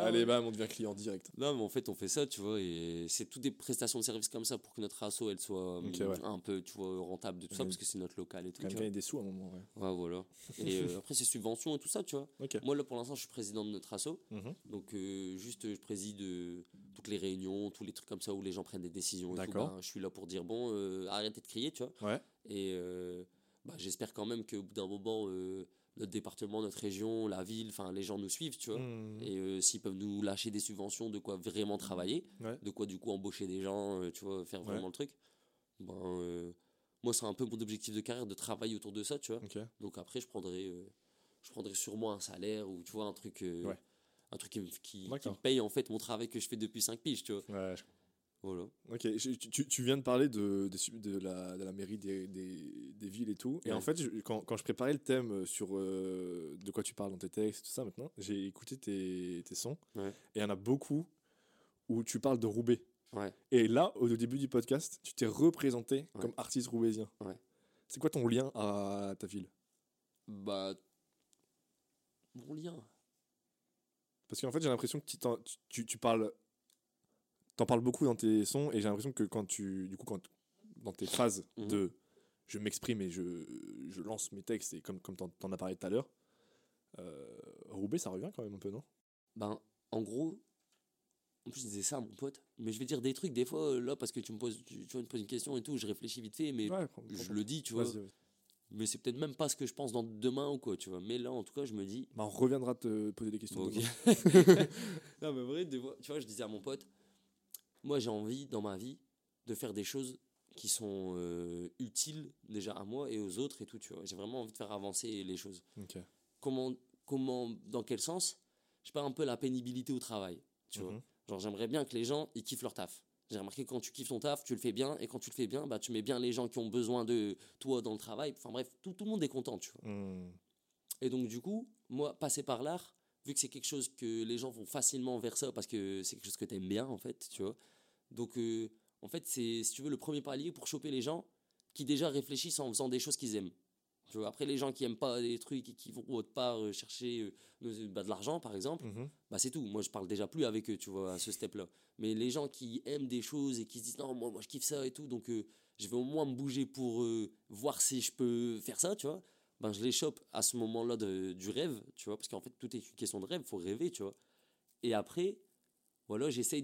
ok. Allez, bam, on devient client direct.
Non, mais en fait, on fait ça, tu vois, et c'est toutes des prestations de services comme ça pour que notre asso, elle soit hum,
ouais.
un peu, tu vois, rentable de tout ça,
Ouais.
parce que c'est notre local et tout.
Quand gagner des sous à un moment, ouais.
voilà. Et euh, après, c'est subventions et tout ça, tu vois.
Ok.
Moi, là, pour l'instant, je suis président de notre asso,
Mhm.
donc euh, juste, je préside euh, toutes les réunions, tous les trucs comme ça où les gens prennent des décisions et tout.
D'accord.
Ben, je suis là pour dire, bon, euh, arrêtez de crier, tu vois.
Ouais.
Et euh, bah, j'espère quand même qu'au bout d'un moment, euh, notre département, notre région, la ville, enfin, les gens nous suivent, tu vois.
Hmm.
Et euh, s'ils peuvent nous lâcher des subventions, de quoi vraiment travailler,
Ouais.
de quoi du coup embaucher des gens, euh, tu vois, faire vraiment
Ouais.
le truc. Ben, euh, moi, c'est un peu mon objectif de carrière de travailler autour de ça, tu vois. Donc après, je prendrai, euh, je prendrai sûrement un salaire ou tu vois, un truc,
Ouais.
un truc qui, me- qui, qui me
D'accord.
paye en fait mon travail que je fais depuis 5 piges, tu vois.
Je-
Voilà.
Ok, je- tu, tu viens de parler de, de, de la, de la mairie des, des, des villes et tout. Et
Ouais.
en fait, je- quand, quand je préparais le thème sur euh, de quoi tu parles dans tes textes, tout ça maintenant, j'ai écouté tes, tes sons.
Ouais.
Et il y en a beaucoup où tu parles de Roubaix.
Ouais.
Et là, au début du podcast, tu t'es représenté comme artiste roubaisien. C'est quoi ton lien à ta ville?
Bah, mon lien.
Parce qu'en fait, j'ai l'impression que tu parles. T'en parles beaucoup dans tes sons, et j'ai l'impression que quand tu. Du coup, quand, dans tes phases
Mhm.
de je m'exprime et je, je lance mes textes, et comme, comme t'en, as parlé tout à l'heure, euh, Roubaix, ça revient quand même un peu, non?
Ben, en gros, en plus, je disais ça à mon pote, mais je vais dire des trucs des fois, euh, là, parce que tu me poses, tu, tu vois, tu me poses une question et tout, je réfléchis vite fait, mais
Ouais,
je le dis, tu vois. Mais c'est peut-être même pas ce que je pense dans demain ou quoi, tu vois. Mais là, en tout cas, je me dis.
Bah, on reviendra te poser des questions.
Bon, non, mais vrai, tu vois, je disais à mon pote, moi, j'ai envie dans ma vie de faire des choses qui sont euh, utiles déjà à moi et aux autres et tout, tu vois. J'ai vraiment envie de faire avancer les choses. Comment, comment dans quel sens? Je pas un peu la pénibilité au travail, tu vois.
Mhm.
Genre, j'aimerais bien que les gens, ils kiffent leur taf. J'ai remarqué que quand tu kiffes ton taf, tu le fais bien, et quand tu le fais bien, bah, tu mets bien les gens qui ont besoin de toi dans le travail. Enfin bref, tout, tout le monde est content, tu vois.
Hmm.
Et donc, du coup, moi, passer par l'art, vu que c'est quelque chose que les gens vont facilement vers ça, parce que c'est quelque chose que tu aimes bien, en fait, tu vois. Donc, euh, en fait, c'est, si tu veux, le premier palier pour choper les gens qui déjà réfléchissent en faisant des choses qu'ils aiment. Tu vois, après, les gens qui aiment pas des trucs et qui vont autre part euh, chercher euh, de, bah, de l'argent, par exemple,
Mhm.
bah c'est tout. Moi, je parle déjà plus avec eux, tu vois, à ce step-là. Mais les gens qui aiment des choses et qui se disent non, moi, moi je kiffe ça et tout, donc je vais au moins me bouger pour voir si je peux faire ça, tu vois. Ben, je les chope à ce moment-là du rêve, tu vois, parce qu'en fait, tout est une question de rêve, faut rêver, tu vois. Et après, voilà, j'essaye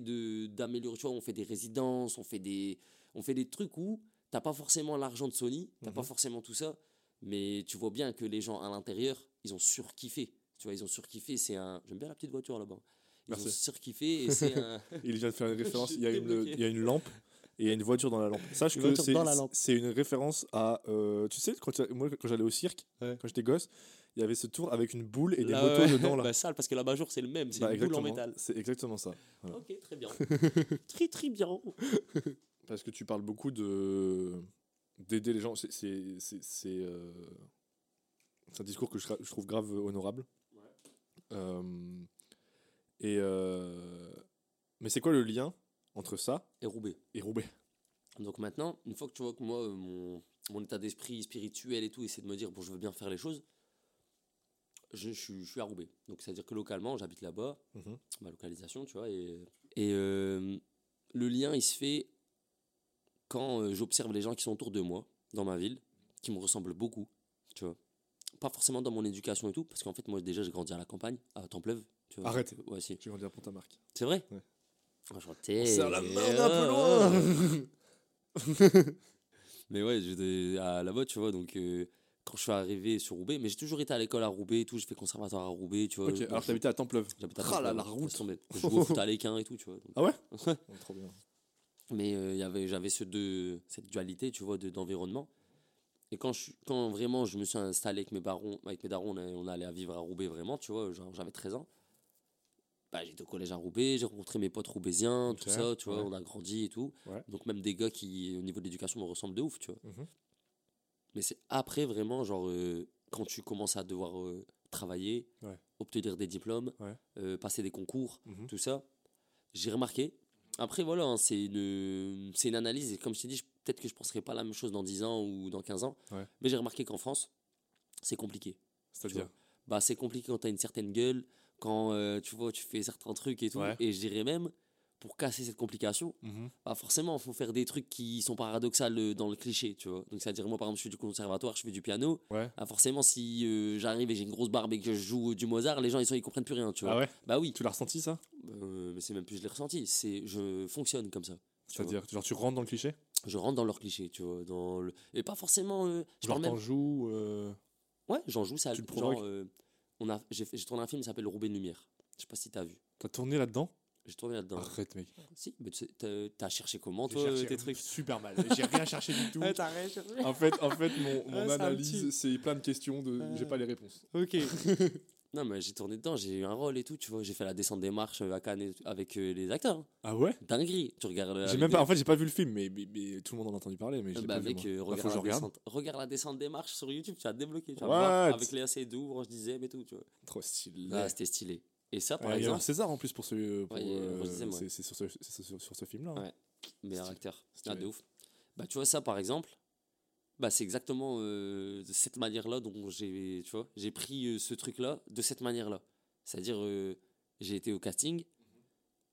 d'améliorer, tu vois, on fait des résidences, on fait des, on fait des trucs où t'as pas forcément l'argent de Sony, t'as pas
Mhm.
forcément tout ça, mais tu vois bien que les gens à l'intérieur, ils ont surkiffé. Tu vois, ils ont surkiffé, c'est un... J'aime bien la petite voiture là-bas. Ils ont surkiffé et c'est un...
Il vient de faire une référence. Il y, a une, il y a une lampe et il y a une voiture dans la lampe. Sache que c'est une référence à. euh, tu sais, quand, moi, quand j'allais au cirque,
Ouais.
quand j'étais gosse, il y avait ce tour avec une boule et des
Là,
motos
ouais.
dedans. Là.
Bah, sale, parce que la Bajour, c'est le même, c'est
Bah,
une boule en métal.
C'est exactement ça. Voilà.
Ok, très bien. très, très bien.
Parce que tu parles beaucoup de d'aider les gens. C'est c'est c'est c'est, euh, un discours que je trouve grave honorable. Euh, et euh, mais c'est quoi le lien entre ça
Et Roubaix.
et Roubaix
Donc maintenant, une fois que tu vois que moi, euh, mon, mon état d'esprit spirituel et tout, c'est de me dire, bon, je veux bien faire les choses, je, je suis- je suis à Roubaix. Donc c'est-à-dire que localement, j'habite là-bas,
Mhm.
ma localisation, tu vois, et, et euh, le lien, il se fait quand euh, j'observe les gens qui sont autour de moi, dans ma ville, qui me ressemblent beaucoup, tu vois. Pas forcément dans mon éducation et tout, parce qu'en fait, moi, déjà, j'ai grandi à la campagne, à Templeuve. Tu vois,
Arrête.
Ouais, si.
J'ai grandi à Pont-à-Marc.
C'est vrai?
Ouais.
Enchanté.
Serre la main un
Ah,
peu loin
Mais ouais, j'étais à là-bas, tu vois, donc euh, quand je suis arrivé sur Roubaix, mais j'ai toujours été à l'école à Roubaix et tout, j'ai fait conservatoire à Roubaix, tu vois.
Ok,
donc
alors
je-
t'habitais à Templeuve.
j'habitais à
Ah là,
Temple,
la
laisse
route.
Je jouais au foot à l'équin et tout, tu vois. donc-
Ah ouais?
Ouais.
Oh, Trop bien.
Mais euh, il y avait, j'avais ce deux, cette dualité, tu vois, de- d'environnement. Et quand, je, quand vraiment je me suis installé avec mes, barons, avec mes darons, on, a- on allait à vivre à Roubaix vraiment, tu vois, genre, j'avais 13 ans. Bah, j'étais au collège à Roubaix, j'ai rencontré mes potes roubaisiens, tout ça, tu vois,
ouais.
on a grandi et tout.
Ouais.
Donc même des gars qui, au niveau de l'éducation, me ressemblent de ouf, tu vois.
Mhm.
Mais c'est après vraiment, genre, euh, quand tu commences à devoir euh, travailler,
Ouais.
obtenir des diplômes, euh, passer des concours,
Mhm.
tout ça, j'ai remarqué. Après, voilà, hein, c'est une, une analyse. Et comme je t'ai dit, peut-être que je ne penserai pas la même chose dans 10 ans ou dans 15 ans. Mais j'ai remarqué qu'en France, c'est compliqué.
C'est-à-dire.
Bah, c'est compliqué quand tu as une certaine gueule, quand euh, tu vois, tu fais certains trucs et tout.
Ouais.
Et je dirais même, pour casser cette complication,
Mhm.
bah forcément, il faut faire des trucs qui sont paradoxales euh, dans le cliché, tu vois. Donc, c'est-à-dire, moi, par exemple, je suis du conservatoire, je fais du piano.
Ouais.
Ah, forcément, si euh, j'arrive et j'ai une grosse barbe et que je joue du Mozart, les gens, ils, sont, ils comprennent plus rien, tu vois.
Ah ouais?
Bah oui,
Tu l'as ressenti ça?
Euh, mais c'est même plus je l'ai ressenti, c'est je fonctionne comme ça. tu vois.
C'est-à-dire, genre tu rentres dans le cliché?
Je rentre dans leur cliché, tu vois, dans le... et pas forcément. euh, je
Genre
parle même.
t'en joues
Ouais, j'en joue ça.
Tu le provoques?
On a, j'ai, tourné un film qui s'appelle Roubaix de lumière. Je sais pas si t'as vu.
T'as tourné là-dedans?
J'ai tourné là-dedans.
Arrête mec.
Si, mais tu sais, t'as, t'as cherché comment
J'ai
toi
cherché
tes trucs?
super mal. J'ai rien cherché du tout.
t'as rien cherché.
En fait, en fait mon, mon
Ah,
analyse, c'est plein de questions, de... j'ai pas les réponses.
Ok. non mais j'ai tourné dedans, j'ai eu un rôle et tout, tu vois. J'ai fait la descente des marches euh, à Cannes avec euh, les acteurs. hein.
Ah ouais?
Dinguerie. Tu regardes. la
J'ai même pas, en fait, j'ai pas vu le film, mais, mais, mais tout le monde en a entendu parler. Mais je l'ai
Bah
pas vu,
mec,
moi.
euh,
Bah,
regarde,
que je
la
regarde.
descente, regarde la descente des marches sur YouTube, tu vas te débloquer. Tu vas
What?
avec Léa Seydoux, Roche Dizem et tout, tu vois.
Trop stylé.
Ah, c'était stylé. Et ça, par
Ouais, il y a un
exemple,
César en plus pour ce. Pour,
Ouais, il y a
euh, c'est c'est sur ce, c'est sur, sur ce film-là. hein.
Ouais. meilleur
Stylé.
acteur. Ah,
Stylé.
de ouf. Bah, tu vois, ça, par exemple, bah, c'est exactement euh, de cette manière-là dont j'ai, tu vois, j'ai pris euh, ce truc-là de cette manière-là. C'est-à-dire, euh, j'ai été au casting.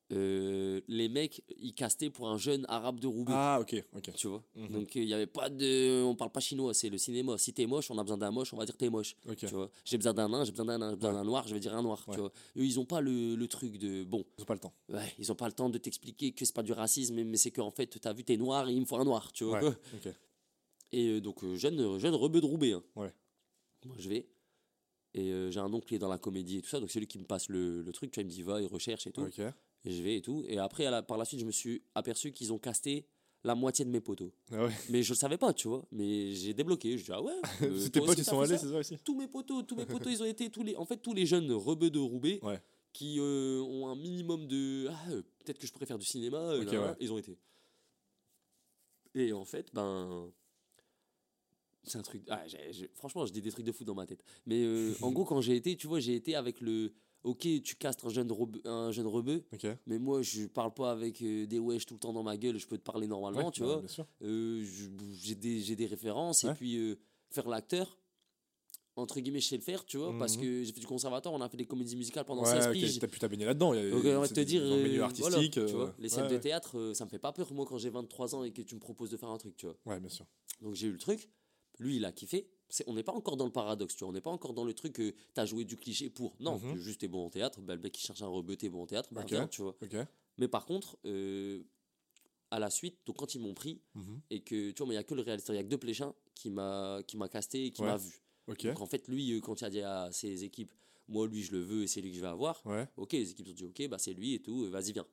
les mecs, ils castaient pour un jeune arabe de Roubaix.
Ah, ok, ok.
Tu vois?
Mhm.
Donc, il n'y avait pas de. On parle pas chinois, c'est le cinéma. Si t'es moche, on a besoin d'un moche, on va dire t'es moche.
ok.
Tu vois? J'ai besoin d'un nain, j'ai besoin d'un nain, j'ai besoin
Ouais.
d'un noir, je vais dire un noir.
Ouais.
Tu vois? Eux, ils ont pas le, le truc de. Bon,
Ils ont pas le temps.
ouais, ils ont pas le temps de t'expliquer que c'est pas du racisme, mais c'est qu'en fait, t'as vu, t'es noir et il me faut un noir. Tu vois?
Ouais.
Et euh, donc, euh, jeune, jeune rebeu de Roubaix. hein.
Ouais.
Moi, je vais. Et euh, j'ai un oncle qui est dans la comédie et tout ça, donc c'est lui qui me passe le, le truc. Tu vois, il me dit va, il recherche et tout.
Ok.
Et je vais et tout. Et après, à la- par la suite, je me suis aperçu qu'ils ont casté la moitié de mes potos.
Ah ouais.
Mais je le savais pas, tu vois. Mais j'ai débloqué. Je dis, ah ouais. euh,
tes potes, ils sont allés, c'est ça aussi
tous mes potos, tous mes potos, ils ont été tous les, en fait, tous les jeunes rebeux de Roubaix
Ouais.
qui euh, ont un minimum de, ah, euh, peut-être que je pourrais faire du cinéma, euh,
Ok,
nan, nan,
ouais.
ils ont été. Et en fait, ben, c'est un truc, ah, j'ai- j'ai- franchement, je dis des trucs de fou dans ma tête. Mais euh, en gros, quand j'ai été, tu vois, j'ai été avec le, ok, tu castres un jeune rebeu, un jeune rebeu,
Ok.
mais moi, je parle pas avec euh, des wesh tout le temps dans ma gueule, je peux te parler normalement,
Ouais,
tu
bah,
vois.
Bien sûr.
Euh, je- j'ai des, j'ai des références
Ouais.
et puis euh, faire l'acteur entre guillemets je sais le faire tu vois parce
Mhm.
que j'ai fait du conservatoire on a fait des comédies musicales pendant
Ouais,
16
ok,
piges
t'as pu t'abonner là-dedans. il y a-
donc de
c'est
te dire
dans le milieu
euh,
artistique. euh,
les scènes
ouais,
de
ouais.
théâtre euh, ça me fait pas peur moi quand j'ai 23 ans et que tu me proposes de faire un truc tu vois
Ouais, bien sûr.
donc j'ai eu le truc lui il a kiffé on n'est pas encore dans le paradoxe tu vois on n'est pas encore dans le truc que t'as joué du cliché pour non
Mhm.
juste t'es bon en théâtre bah, le mec qui cherche un rebeu t'es bon en théâtre bah
Ok.
viens, tu vois
Ok.
mais par contre euh, à la suite donc quand ils m'ont pris
Mhm.
et que tu vois mais il y a que le réalisateur il y a que deux pléchins qui m'a casté et qui
Ouais.
m'a vu
Ok.
donc en fait lui euh, quand il a dit à ses équipes moi lui je le veux et c'est lui que je vais avoir
Ouais.
ok les équipes ont dit ok bah c'est lui et tout euh, vas-y viens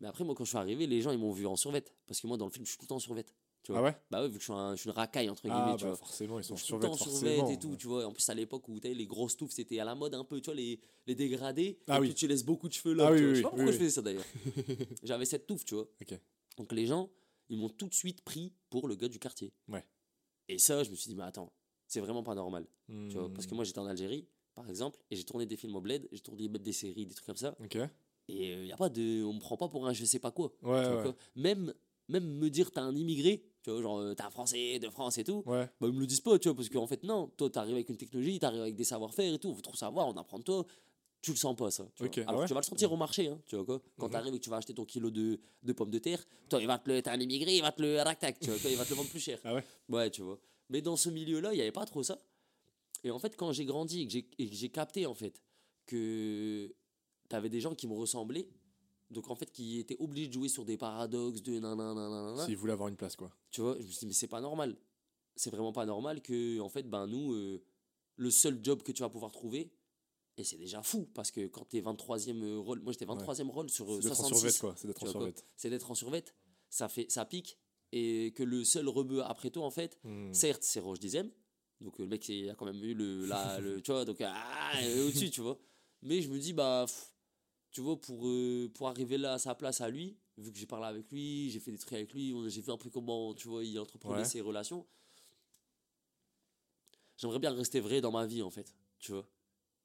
mais après moi quand je suis arrivé les gens ils m'ont vu en survette parce que moi dans le film je suis tout le temps en survette tu vois
Ah ouais?
Bah ouais vu que je suis, un- je suis une racaille entre guillemets
Ah,
tu
bah
vois
forcément, ils sont
donc, suis tout le temps
forcément.
et tout, tu vois. En plus, à l'époque où les grosses touffes, c'était à la mode un peu, tu vois, les, les dégradés.
Ah
et
oui.
puis tu laisses beaucoup de cheveux là.
Ah
tu
oui,
vois.
oui,
je sais pas pourquoi je faisais ça d'ailleurs. J'avais cette touffe, tu vois.
Ok.
Donc les gens, ils m'ont tout de suite pris pour le gars du quartier.
Ouais.
Et ça, je me suis dit, mais attends, c'est vraiment pas normal. Tu vois, parce que
Hmm.
moi, j'étais en Algérie, par exemple, et j'ai tourné des films au bled, j'ai tourné même des séries, des trucs comme ça.
Ok.
Et il y a pas de. On me prend pas pour un je sais pas quoi.
Ouais,
tu vois
ouais.
quoi. Même, même me dire, t'as un immigré, tu vois, genre, euh, t'es un français de France et tout.
Ouais.
Bah, ils me le disent pas, tu vois, parce qu'en fait, non, toi, t'arrives avec une technologie, t'arrives avec des savoir-faire et tout, on veut trop savoir, on apprend de toi, tu le sens pas, ça. tu
Ok,
vois.
ah
Alors
ouais
tu vas le sentir au marché, hein, tu vois quoi. Quand
Mhm.
t'arrives et que tu vas acheter ton kilo de, de pommes de terre, toi, il va te le, t'es un immigré, il va te le rac-tac, tu vois, il va te le vendre plus cher.
Ah ouais
Ouais, tu vois. Mais dans ce milieu-là, il n'y avait pas trop ça. Et en fait, quand j'ai grandi et que j'ai capté, en fait, que t'avais des gens qui me ressemblaient, donc en fait, qui étaient obligés de jouer sur des paradoxes, de nanana,
S'ils voulaient avoir une place, quoi.
tu vois, je me suis dit, mais c'est pas normal. C'est vraiment pas normal que, en fait, ben nous, euh, le seul job que tu vas pouvoir trouver, et c'est déjà fou, parce que quand t'es 23e euh, rôle, moi j'étais 23e rôle sur euh,
C'est d'être en
66,
survêt, quoi. C'est d'être en survêt.
c'est d'être en survette, ça, fait, ça pique, et que le seul rebeu après toi, en fait,
Hmm.
certes, c'est Roche Dizem, donc euh, le mec, il a quand même eu le, la, le tu vois, donc ah, euh, au-dessus, tu vois. Mais je me dis, bah, pff, tu vois, pour, euh, pour arriver là à sa place à lui, vu que j'ai parlé avec lui, j'ai fait des trucs avec lui, j'ai vu un peu comment, tu vois, il entreprenait
Ouais.
ses relations. J'aimerais bien rester vrai dans ma vie, en fait, tu vois.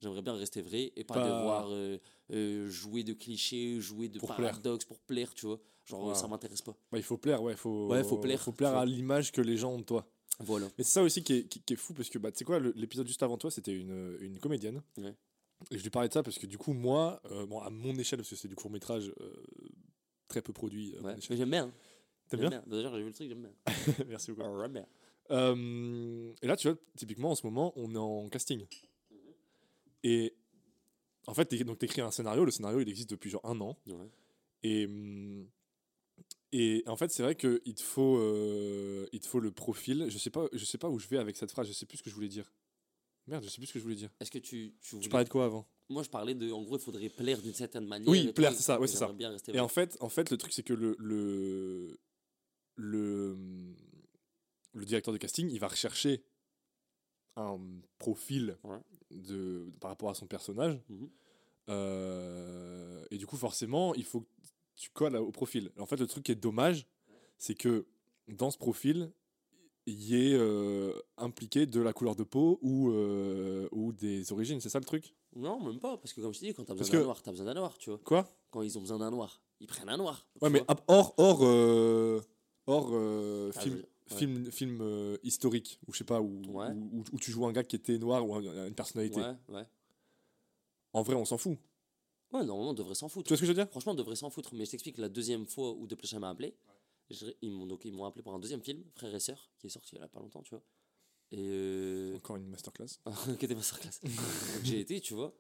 J'aimerais bien rester vrai et pas,
Pas-
devoir euh, euh, jouer de clichés, jouer de
Pour plaire.
paradoxes pour plaire, tu vois. Genre,
Ouais.
ça m'intéresse pas.
Bah, il faut plaire, ouais. Faut,
Ouais, faut plaire,
Faut plaire à l'image que les gens ont de toi.
Voilà.
Mais c'est ça aussi qui est, qui, qui est fou parce que bah, tu sais quoi, l'épisode juste avant toi, c'était une, une comédienne.
Ouais.
Et je lui parlais de ça parce que du coup, moi, euh, bon, à mon échelle, parce que c'est du court métrage très peu produit.
Ouais. J'aime bien. hein.
T'aimes bien
D'ailleurs, j'ai vu le truc, j'aime bien.
Merci beaucoup.
J'aime bien.
Euh, et là, tu vois, typiquement, en ce moment, on est en casting. Et en fait, donc t'écris un scénario. Le scénario, il existe depuis genre un an.
Ouais.
Et, hum, et en fait, c'est vrai qu'il te faut, euh, il te faut le profil. Je sais pas, je sais pas où je vais avec cette phrase. Je sais plus ce que je voulais dire. Merde, je sais plus ce que je voulais dire.
Est-ce que tu, tu
parlais de quoi avant?
Moi, je parlais de. En gros, il faudrait plaire d'une certaine manière.
Oui, plaire, c'est ça, ouais, c'est ça.
bien rester
Et en fait, en fait, le truc, c'est que le, le, le, le directeur de casting, il va rechercher un profil
Ouais.
de, par rapport à son personnage.
Mhm.
Euh, et du coup, forcément, il faut que tu colles au profil. En fait, le truc qui est dommage, c'est que dans ce profil, il y euh, impliqué de la couleur de peau ou, euh, ou des origines. C'est ça le truc?
Non, même pas, parce que comme je t'ai dit, quand t'as besoin d'un
que-
noir, t'as besoin d'un noir, tu vois.
Quoi?
Quand ils ont besoin d'un noir, ils prennent un noir.
Ouais, mais hors, hors, euh, hors
Ah,
film,
ouais.
film, film historique, ou je sais pas, où,
Ouais.
où, où- où tu joues un gars qui était noir ou un- une personnalité.
Ouais, ouais.
En vrai, on s'en fout.
Ouais, normalement, on devrait s'en foutre.
Tu vois ce que je veux dire?
Franchement, on devrait s'en foutre. Mais je t'explique, la deuxième fois où Desplechin m'a appelé, je- ils m'ont donc ils m'ont appelé pour un deuxième film, Frères et Sœurs, qui est sorti il y a pas longtemps, tu vois. Et euh,
Encore une masterclass.
qui était masterclass. J'ai été, tu vois.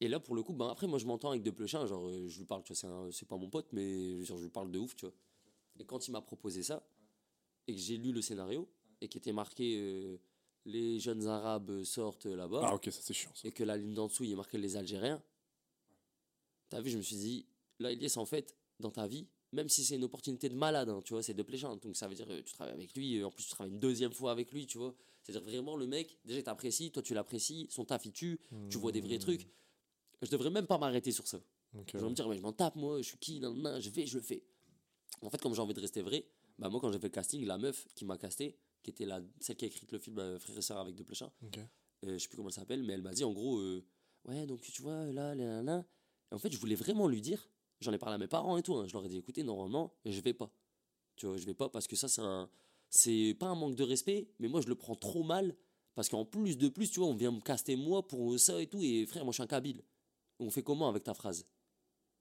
Et là, pour le coup, ben après, moi, je m'entends avec Desplechin, genre, euh, je lui parle, tu vois, c'est pas mon pote, mais dire, je lui parle de ouf, tu vois. Et quand il m'a proposé ça, et que j'ai lu le scénario, et qui était marqué euh, les jeunes arabes sortent là-bas,
Ah, ok, ça c'est chiant. ça.
et que la ligne d'en dessous, il est marqué les Algériens, T'as vu, je me suis dit, là, Elias, en fait, dans ta vie, même si c'est une opportunité de malade, hein, tu vois, c'est de pléchant. Donc ça veut dire, euh, tu travailles avec lui, euh, en plus tu travailles une deuxième fois avec lui, tu vois. C'est-à-dire vraiment, le mec, déjà, il t'apprécie, toi, tu l'apprécies, son taf, il tue, tu vois des vrais trucs. Je devrais même pas m'arrêter sur ça. Je vais me dire, mais je m'en tape, moi, je suis qui, nan, nan, je vais, je le fais. En fait, comme j'ai envie de rester vrai, bah moi, quand j'ai fait le casting, la meuf qui m'a casté, qui était la, celle qui a écrit le film euh, Frère et Sœur avec De Plechin,
ok.
euh, je sais plus comment elle s'appelle, mais elle m'a dit en gros, euh, ouais, donc tu vois, là, là, là, là. Et en fait, je voulais vraiment lui dire, j'en ai parlé à mes parents et tout, hein, je leur ai dit, écoutez, normalement, je vais pas. Tu vois, je vais pas parce que ça, c'est un. C'est pas un manque de respect, mais moi, je le prends trop mal parce qu'en plus de plus, tu vois, on vient me caster moi pour ça et tout, et frère, moi, je suis un Kabyle. On fait comment avec ta phrase?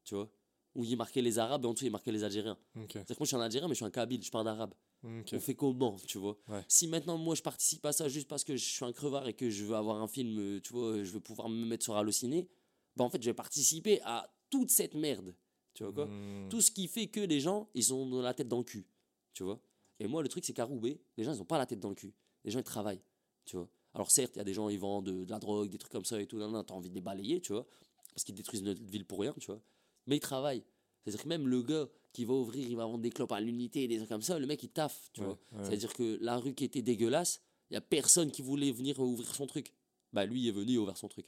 Tu vois? Où il marqué les Arabes et en dessous, il marqué les Algériens.
Ok,
C'est-à-dire que moi, je suis un Algérien, mais je suis un Kabyle, je parle d'arabe.
ok.
On fait comment, tu vois?
Ouais.
Si maintenant, moi, je participe à ça juste parce que je suis un crevard et que je veux avoir un film, euh, tu vois, je veux pouvoir me mettre sur Allociné, bah en fait, je vais participer à toute cette merde. Tu vois quoi?
Hmm.
Tout ce qui fait que les gens, ils ont la tête dans le cul. Tu vois? Et moi, le truc, c'est qu'à Roubaix, les gens, ils ont pas la tête dans le cul. Les gens, ils travaillent. Tu vois? Alors, certes, il y a des gens, ils vendent de, de la drogue, des trucs comme ça et tout. Non, non, t'as envie de les balayer, tu vois? Parce qu'ils détruisent notre ville pour rien, tu vois Mais ils travaillent. C'est-à-dire que même le gars qui va ouvrir, il va vendre des clopes à l'unité, des trucs comme ça, le mec, il taffe, tu
Ouais,
vois
ouais.
C'est-à-dire que la rue qui était dégueulasse, il y a personne qui voulait venir ouvrir son truc. Bah lui il est venu ouvert son truc.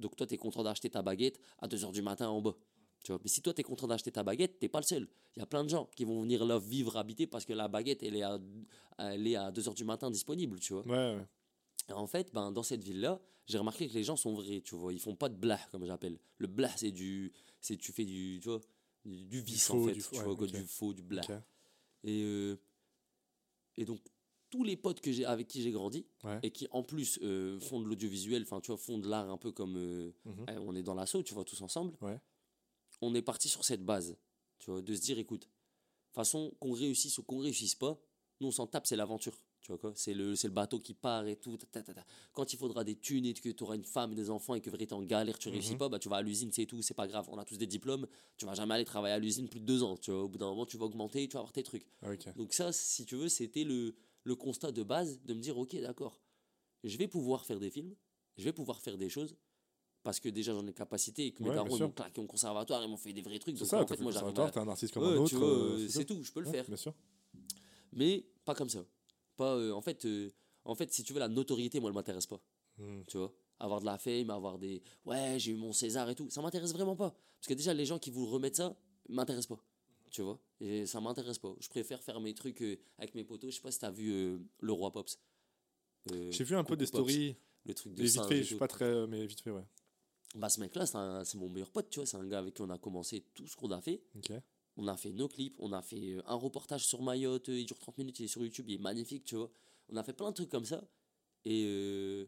Donc toi tu es content d'acheter ta baguette à 2h du matin en bas. Tu vois, mais si toi tu es content d'acheter ta baguette, t'es pas le seul. Il y a plein de gens qui vont venir là vivre, habiter parce que la baguette elle est à, elle est à 2h du matin disponible, tu vois.
Ouais, ouais.
Et en fait, ben, dans cette ville-là, j'ai remarqué que les gens sont vrais, tu vois. Ils font pas de blah, comme j'appelle. Le blah, c'est du. c'est Tu fais du. Tu vois, du, du vice, en
faux,
fait.
du-
tu
ouais,
vois, quoi,
ok.
du faux, du blah. Et, euh, et donc, tous les potes que j'ai, avec qui j'ai grandi,
Ouais.
et qui en plus euh, font de l'audiovisuel, enfin, tu vois, font de l'art un peu comme. euh,
Mhm.
eh, on est dans l'assaut, tu vois, tous ensemble.
Ouais.
On est parti sur cette base, tu vois, de se dire, écoute, de toute façon, qu'on réussisse ou qu'on réussisse pas, nous, on s'en tape, c'est l'aventure. Tu vois quoi C'est le, c'est le bateau qui part et tout. ta, ta, ta, ta. Quand il faudra des thunes et que tu auras une femme et des enfants et que vraiment t'es en galère, tu réussis
Mhm.
pas, bah tu vas à l'usine, c'est tout, c'est pas grave. On a tous des diplômes, tu vas jamais aller travailler à l'usine plus de deux ans. Tu vois, au bout d'un moment, tu vas augmenter, tu vas avoir tes trucs.
Ah.
Donc ça, si tu veux, c'était le, le constat de base de me dire, ok, d'accord, je vais pouvoir faire des films, je vais pouvoir faire des choses, parce que déjà j'en ai capacité et que mes
Ouais,
darons m'ont claqué au conservatoire, ils m'ont fait des vrais trucs.
C'est
Donc
ça,
en fait,
fait
moi j'arrive à...
t'es un artiste comme
Ouais,
un autre. euh,
c'est tout, je peux le
Ouais,
faire.
Bien sûr.
Mais pas comme ça. Pas, euh, en, fait, euh, en fait, si tu veux, la notoriété, moi, elle m'intéresse pas.
Hmm.
Tu vois Avoir de la fame, avoir des. Ouais, j'ai eu mon César et tout. Ça m'intéresse vraiment pas. Parce que déjà, les gens qui vous remettent ça, m'intéressent pas. Tu vois Et ça m'intéresse pas. Je préfère faire mes trucs euh, avec mes potos. Je sais pas si t'as vu Le Roi Pops.
J'ai vu un peu des stories,
Le truc de
mais vite fait,
et
je suis pas très. Mais vite fait, ouais.
Bah, ce mec-là, c'est un- c'est mon meilleur pote, tu vois. C'est un gars avec qui on a commencé tout ce qu'on a fait. On a fait nos clips, on a fait euh, un reportage sur Mayotte, euh, il dure 30 minutes, il est sur YouTube, il est magnifique, tu vois. On a fait plein de trucs comme ça. Et, euh,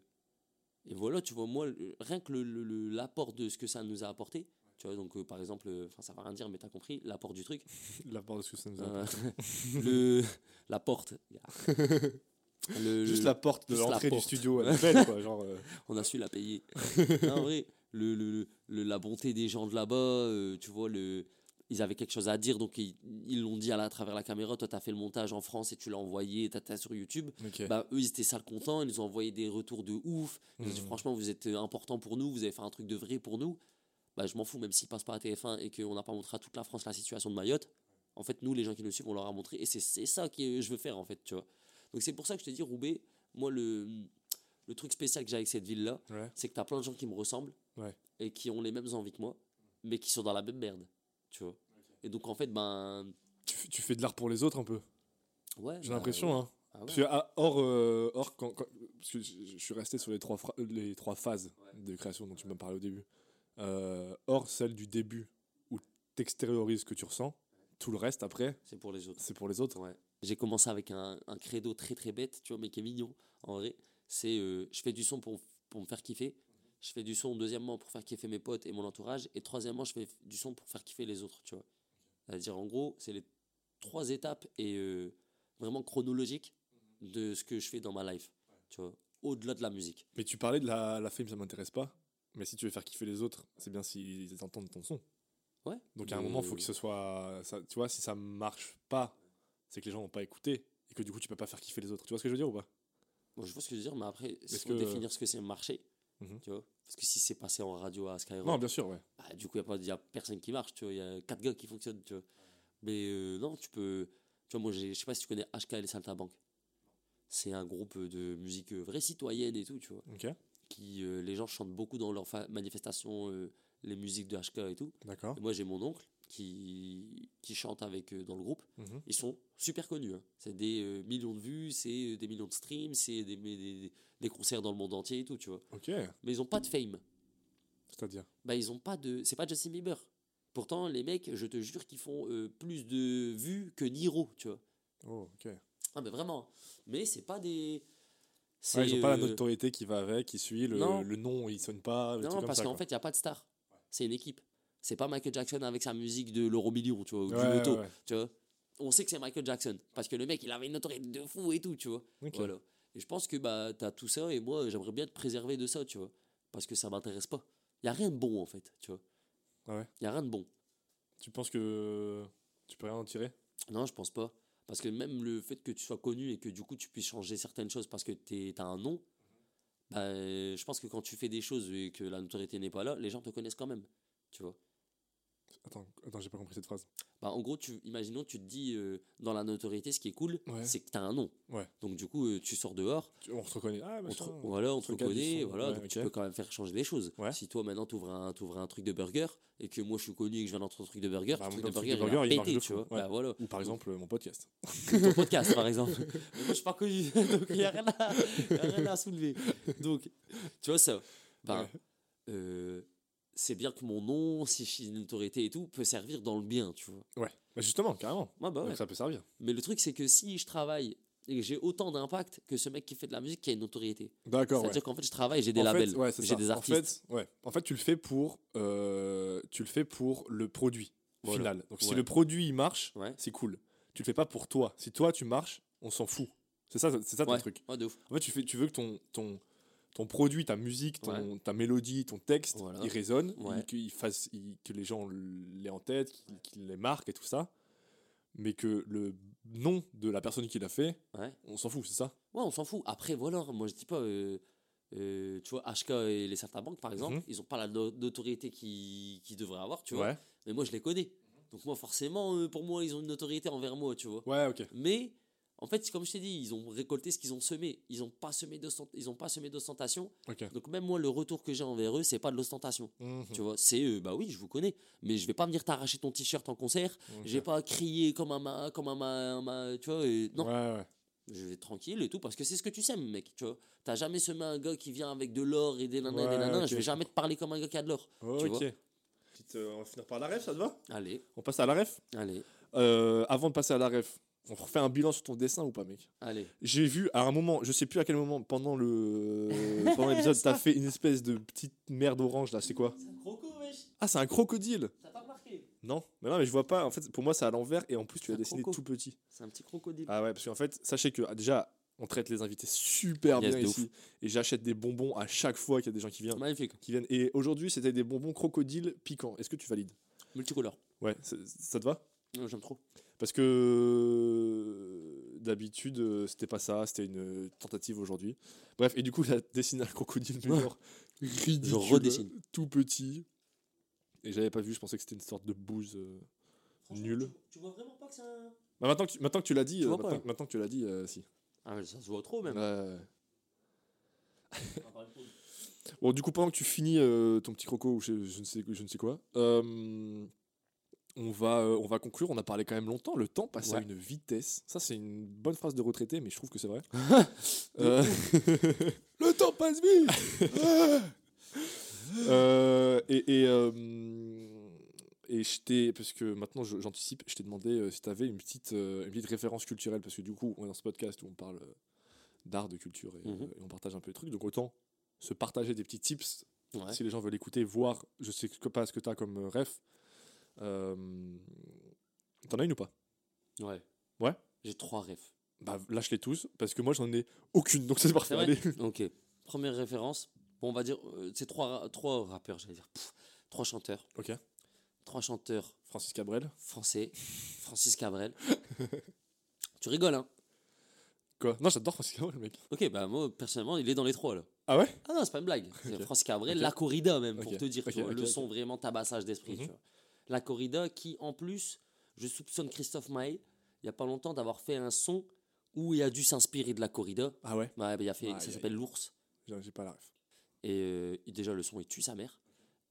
et voilà, tu vois, moi, rien que le- le- le- l'apport de ce que ça nous a apporté, tu vois, donc euh, par exemple, euh, enfin ça va rien dire, mais t'as compris, l'apport du truc.
La part de ce que ça nous a
Euh,
apporté.
le, la porte. Le-
Juste la porte de l'entrée du studio, elle est belle, quoi. Genre, euh,
on a su la payer. Non, en vrai, le, le- le- la bonté des gens de là-bas, euh, tu vois, le, ils avaient quelque chose à dire, donc ils l'ont dit à, la- à travers la caméra. Toi, tu as fait le montage en France et tu l'as envoyé, tu as, sur YouTube.
ok.
Bah, eux, ils étaient sales contents, ils nous ont envoyé des retours de ouf. Ils nous ont dit,
Mhm.
franchement, vous êtes euh, important pour nous, vous avez fait un truc de vrai pour nous. Bah, je m'en fous, même s'ils passent pas à TF1 et qu'on n'a pas montré à toute la France la situation de Mayotte. En fait, nous, les gens qui nous suivent, on leur a montré. Et c'est c'est ça que je veux faire, en fait, tu vois. Donc, c'est pour ça que je te dis, Roubaix, moi, le, le truc spécial que j'ai avec cette ville-là,
Ouais.
c'est que tu as plein de gens qui me ressemblent
Ouais.
et qui ont les mêmes envies que moi, mais qui sont dans la même merde, tu vois. Et donc, en fait, ben.
Tu, fais de l'art pour les autres un peu,
Ouais.
j'ai
bah,
l'impression.
ouais.
Hein.
Ah ouais.
Parce que, ah, hors, euh, hors quand, quand- parce que je, suis resté sur les trois, les trois phases de création dont tu m'as parlé au début. Euh, hors celle du début où tu extériorises ce que tu ressens, tout le reste après,
C'est pour les autres.
c'est pour les autres.
Ouais. J'ai commencé avec un, un credo très très bête, tu vois, mais qui est mignon en vrai. C'est euh, je fais du son pour, pour me faire kiffer. Je fais du son, deuxièmement, pour faire kiffer mes potes et mon entourage. Et troisièmement, je fais du son pour faire kiffer les autres, tu vois. C'est-à-dire, en gros, c'est les trois étapes et euh, vraiment chronologiques de ce que je fais dans ma life, tu vois, au-delà de la musique.
Mais tu parlais de la, la fame, ça m'intéresse pas. Mais si tu veux faire kiffer les autres, c'est bien s'ils entendent ton son.
Ouais.
Donc à un moment, il faut que ce soit. ça- tu vois, si ça marche pas, c'est que les gens n'ont pas écouté. Et que du coup, tu peux pas faire kiffer les autres. Tu vois ce que je veux dire ou pas?
Moi, je vois ce que je veux dire, mais après, faut
que-
définir ce que c'est marché.
Mhm.
Tu vois Parce que si c'est passé en radio à Skyrock,
Non, bien sûr, ouais.
bah, du coup, il n'y a, a personne qui marche, tu vois. Il y a quatre gars qui fonctionnent, tu vois. Mais euh, non, tu peux. Tu vois, moi, je sais pas si tu connais HK et les Saltabank. C'est un groupe de musique euh, vraie citoyenne et tout, tu vois. Qui, euh, les gens chantent beaucoup dans leurs manifestations, euh, les musiques de HK et tout.
d'accord.
Moi, j'ai mon oncle qui, qui chante avec eux dans le groupe.
Mhm.
Ils sont super connus. hein. C'est des euh, millions de vues, c'est euh, des millions de streams, c'est des, des, concerts dans le monde entier et tout, tu vois. Mais ils ont pas de fame.
c'est-à-dire?
Bah, ils ont pas de. C'est pas Justin Bieber. Pourtant, les mecs, je te jure qu'ils font euh, plus de vues que Niro, tu vois.
Oh, ok.
Ah, mais vraiment. Mais c'est pas des.
Ouais, ils ont pas la
euh,
notoriété qui va avec, qui suit, le,
non.
le nom, il sonne pas.
Non, parce qu'en fait, il n'y a pas de star. C'est une équipe. C'est pas Michael Jackson avec sa musique de l'euro million, tu vois, ou
Ouais,
du loto,
ouais,
tu vois. On sait que c'est Michael Jackson parce que le mec, il avait une notoriété de fou et tout, tu vois. Voilà. Et je pense que bah t'as tout ça et moi, j'aimerais bien te préserver de ça, tu vois, parce que ça m'intéresse pas. Il y a rien de bon en fait, tu vois.
Ah ouais.
Il y a rien de bon.
Tu penses que tu peux rien en tirer?
Non, je pense pas. Parce que même le fait que tu sois connu et que du coup tu puisses changer certaines choses parce que tu as un nom, bah, je pense que quand tu fais des choses et que la notoriété n'est pas là, les gens te connaissent quand même. Tu vois
Attends, attends j'ai pas compris cette phrase.
bah, En gros, tu, imaginons, tu te dis euh, dans la notoriété, ce qui est cool,
Ouais.
c'est que tu as un nom.
Ouais.
Donc du coup, euh, tu sors dehors,
Tu- On te reconnaît. Ah,
on te,
machin.
voilà, on te reconnaît,
son.
voilà,
Ouais,
donc tu peux quand même faire changer des choses.
Ouais.
Si toi maintenant tu ouvres un, t'ouvres un truc de burger et que moi je suis connu et que je viens d'entrer un truc de burger,
Bah,
le truc de burger,
de
il, va péter, tu vois.
Ouais.
Bah, voilà.
Ou par exemple, mon podcast.
ton podcast par exemple. Mais moi je suis pas connu, donc il n'y a, rien à- y a rien à soulever. Donc, tu vois ça, ben,
Ouais.
euh, c'est bien que mon nom, si j'ai une autorité et tout, peut servir dans le bien, tu vois.
Ouais. Bah justement, carrément.
Ouais, bah ouais.
Donc ça peut servir.
Mais le truc c'est que si je travaille et que j'ai autant d'impact que ce mec qui fait de la musique qui a une notoriété.
D'accord.
C'est-à-dire
ouais.
qu'en fait je travaille, j'ai des
En
labels,
ouais,
j'ai des
En
artistes.
fait, ouais. en fait, tu le fais pour, euh, tu le fais pour le produit
Voilà.
final. Donc si le produit il marche, c'est cool. Tu le fais pas pour toi. Si toi tu marches, on s'en fout. C'est ça, c'est ça ton
Ouais.
truc.
Ouais, de ouf.
En fait, tu fais, tu veux que ton ton ton produit, ta musique, ton, ta mélodie, ton texte,
Voilà.
il résonne,
Ouais.
il- qu'il fasse, il- que les gens l'aient en tête, qu'ils les marquent et tout ça. Mais que le nom de la personne qui l'a fait,
Ouais.
on s'en fout, c'est ça?
Ouais, on s'en fout. Après, voilà, moi je dis pas. euh, euh, tu vois, HK et les Saltabank, par exemple,
Mhm.
ils ont pas la no- notoriété qu'ils qu'ils devraient avoir, tu vois. Mais moi, je les connais. Donc, moi, forcément, euh, pour moi, ils ont une notoriété envers moi, tu vois.
Ouais, ok.
Mais, en fait, comme je t'ai dit, ils ont récolté ce qu'ils ont semé. Ils n'ont pas semé d'ostent- ils ont pas semé d'ostentation. Donc, même moi, le retour que j'ai envers eux, c'est pas de l'ostentation.
Mhm.
Tu vois, c'est euh, bah oui, je vous connais, mais je vais pas venir t'arracher ton t-shirt en concert.
Ok.
Je vais pas crier comme un ma, comme un ma, un ma- tu vois. et- non,
Ouais, ouais.
je vais être tranquille et tout parce que c'est ce que tu sèmes, mec. Tu vois, t'as jamais semé un gars qui vient avec de l'or et des nanas et des
Ouais,
nanas. je vais jamais te parler comme un gars qui a de l'or.
Ok.
Tu vois
Petite, euh, on va finir par la ref, ça te va?
Allez,
On passe à la ref?
Allez,
Euh, Avant de passer à la ref, on refait un bilan sur ton dessin ou pas, mec?
Allez.
J'ai vu à un moment, je sais plus à quel moment, pendant le pendant l'épisode, t'as fait une espèce de petite merde orange là, c'est quoi?
C'est un croco, wesh.
Ah, c'est un crocodile
T'as pas remarqué?
Non, mais non, mais je vois pas. En fait, pour moi, c'est à l'envers et en plus, tu l'as
un
dessiné
croco.
tout petit.
C'est un petit crocodile.
Ah ouais, parce qu'en fait, sachez que ah, déjà, on traite les invités super
Yes,
bien ici et j'achète des bonbons à chaque fois qu'il y a des gens qui viennent.
Magnifique.
Qui viennent. Et aujourd'hui, c'était des bonbons crocodiles piquants. Est-ce que tu valides?
Multicolore.
Ouais, ça te va?
J'aime trop.
Parce que d'habitude, euh, c'était pas ça, c'était une tentative aujourd'hui. Bref, et du coup, il a dessiné un crocodile,
Ouais.
genre ridicule,
Je redessine.
tout petit. Et j'avais pas vu, je pensais que c'était une sorte de bouse. euh. Nul.
Tu, vois vraiment pas que c'est un.
Bah, maintenant, que tu, maintenant que tu l'as dit,
Tu
euh, maintenant,
hein.
maintenant que tu l'as dit, euh, si.
Ah, mais ça se voit trop même.
Ouais. Bon, du coup, pendant que tu finis euh, ton petit croco ou je, je ne sais, je ne sais quoi, euh, on, va, euh, on va conclure. On a parlé quand même longtemps. Le temps passe à une vitesse. Ça, c'est une bonne phrase de retraité, mais je trouve que c'est vrai. Euh, Le temps passe vite Euh, Et, et, et je t'ai, parce que maintenant j'anticipe, je t'ai demandé si tu avais une petite, une petite référence culturelle, parce que du coup, on est dans ce podcast où on parle d'art, de culture, et,
Mhm.
et on partage un peu les trucs. Donc autant se partager des petits tips
Ouais.
si les gens veulent écouter, voir, je sais que- pas ce que tu as comme ref. Euh, T'en as une ou pas?
Ouais.
Ouais?
J'ai trois refs.
Bah lâche-les tous, parce que moi j'en ai aucune, donc c'est parfait. Allez.
Ok. Première référence. Bon, on va dire, euh, c'est trois, ra- trois rappeurs, j'allais dire. Pff, trois chanteurs.
Ok.
Trois chanteurs
Francis Cabrel.
français. Francis Cabrel. tu rigoles, hein?
Quoi? Non, j'adore Francis Cabrel, mec.
Ok, bah moi, personnellement, il est dans les trois, là.
Ah ouais?
Ah non, c'est pas une blague. Francis Cabrel, la corrida même, pour te dire, tu vois, le son vraiment tabassage d'esprit.
Mhm.
tu vois. La corrida qui, en plus, je soupçonne Christophe Maé, il y a pas longtemps, d'avoir fait un son où il a dû s'inspirer de la corrida.
Ah ouais?
Ouais, bah, il a fait, ça s'appelle l'ours.
J'ai pas la ref.
Et euh, déjà, le son, il tue sa mère.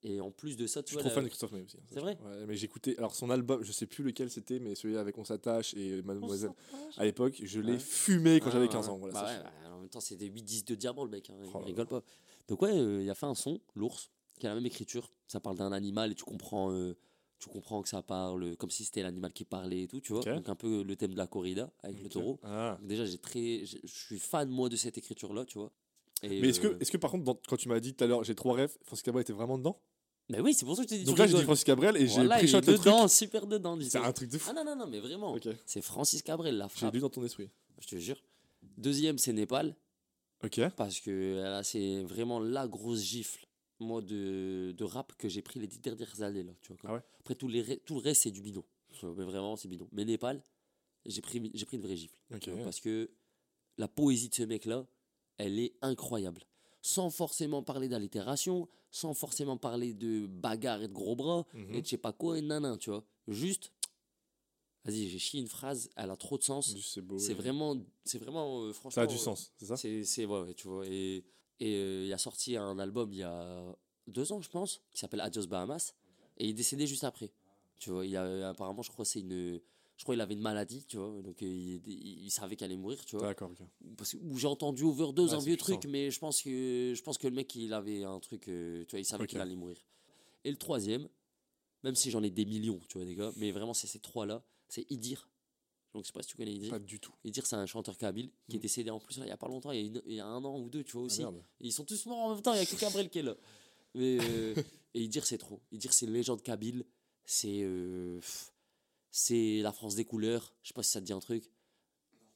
Et en plus de ça,
Je
tu
suis
vois.
trop
la-
fan de Christophe Maé aussi. hein,
C'est vrai?
Ouais, mais j'écoutais. Alors son album, je sais plus lequel c'était, mais celui avec On s'attache et Mademoiselle. À l'époque, je l'ai
Ouais.
fumé quand
Ah,
j'avais
ouais,
15 ans.
ouais.
Voilà,
Bah
ça,
ouais,
je-
bah, en même temps, c'était 8-10 de diamant, le mec. hein, il
Oh là
rigole pas. Donc, ouais, euh, il a fait un son, l'ours, qui a la même écriture. Ça parle d'un animal et tu comprends, euh, tu comprends que ça parle comme si c'était l'animal qui parlait et tout, tu vois. Donc, un peu le thème de la corrida avec le taureau.
Ah.
Donc, déjà, j'ai très, j'ai- je suis fan, moi, de cette écriture-là, tu vois. Et,
Mais est-ce que,
euh,
est que par contre, dans- quand tu m'as dit tout à l'heure, j'ai trois refs, Francis Cabrel était vraiment dedans?
Mais oui, c'est pour ça que je t'ai dit
Donc là, j'ai dit. Francis Cabrel et j'ai
Voilà,
pris
il
shot
est
le truc.
dedans, super dedans.
C'est un truc de fou.
Ah non, non, non, mais vraiment. C'est Francis Cabrel, la
J'ai
frappe.
lu dans ton esprit.
Je te jure. Deuxième, c'est Népal.
Ok.
Parce que là, c'est vraiment la grosse gifle, moi, de, de rap que j'ai pris les dix dernières années. Là, tu vois.
Ah ouais
Après, tout, les, tout le reste, c'est du bidon. Mais vraiment, c'est bidon. Mais Népal, j'ai pris, pris une vraie gifle. Parce que la poésie de ce mec-là, elle est incroyable. Sans forcément parler d'allitération, sans forcément parler de bagarre et de gros bras,
Mhm.
et de je sais pas quoi, et nanan, tu vois. Juste, vas-y, j'ai chié une phrase, elle a trop de sens.
C'est
vraiment, c'est vraiment, euh, franchement.
Ça a du
euh,
sens, c'est ça?
c'est, ouais, tu vois. Et, et euh, il a sorti un album il y a deux ans, je pense, qui s'appelle Adios Bahamas. Et il est décédé juste après. Tu vois, il a, apparemment, je crois, c'est une. Je crois qu'il avait une maladie, tu vois. Donc euh, il, il- il savait qu'elle allait mourir, tu vois.
D'accord, ok.
Parce que, ou j'ai entendu overdose, un vieux
puissant.
truc, mais je pense que je pense que le mec, il avait un truc. euh, tu vois, il savait qu'il allait mourir. Et le troisième, même si j'en ai des millions, tu vois, des gars, mais vraiment, c'est ces trois-là. C'est Idir. Donc je sais pas si tu connais Idir.
Pas du tout.
Idir, c'est un chanteur kabyle qui est décédé en plus il y a pas longtemps, il y a, une- il y a un an ou deux, tu vois
Ah,
aussi. ils sont tous morts en même temps, il y a que Cabrel qui est là. Mais, euh, et c'est trop. Idir, c'est une légende kabyle. C'est euh, c'est la France des couleurs. Je sais pas si ça te dit un truc.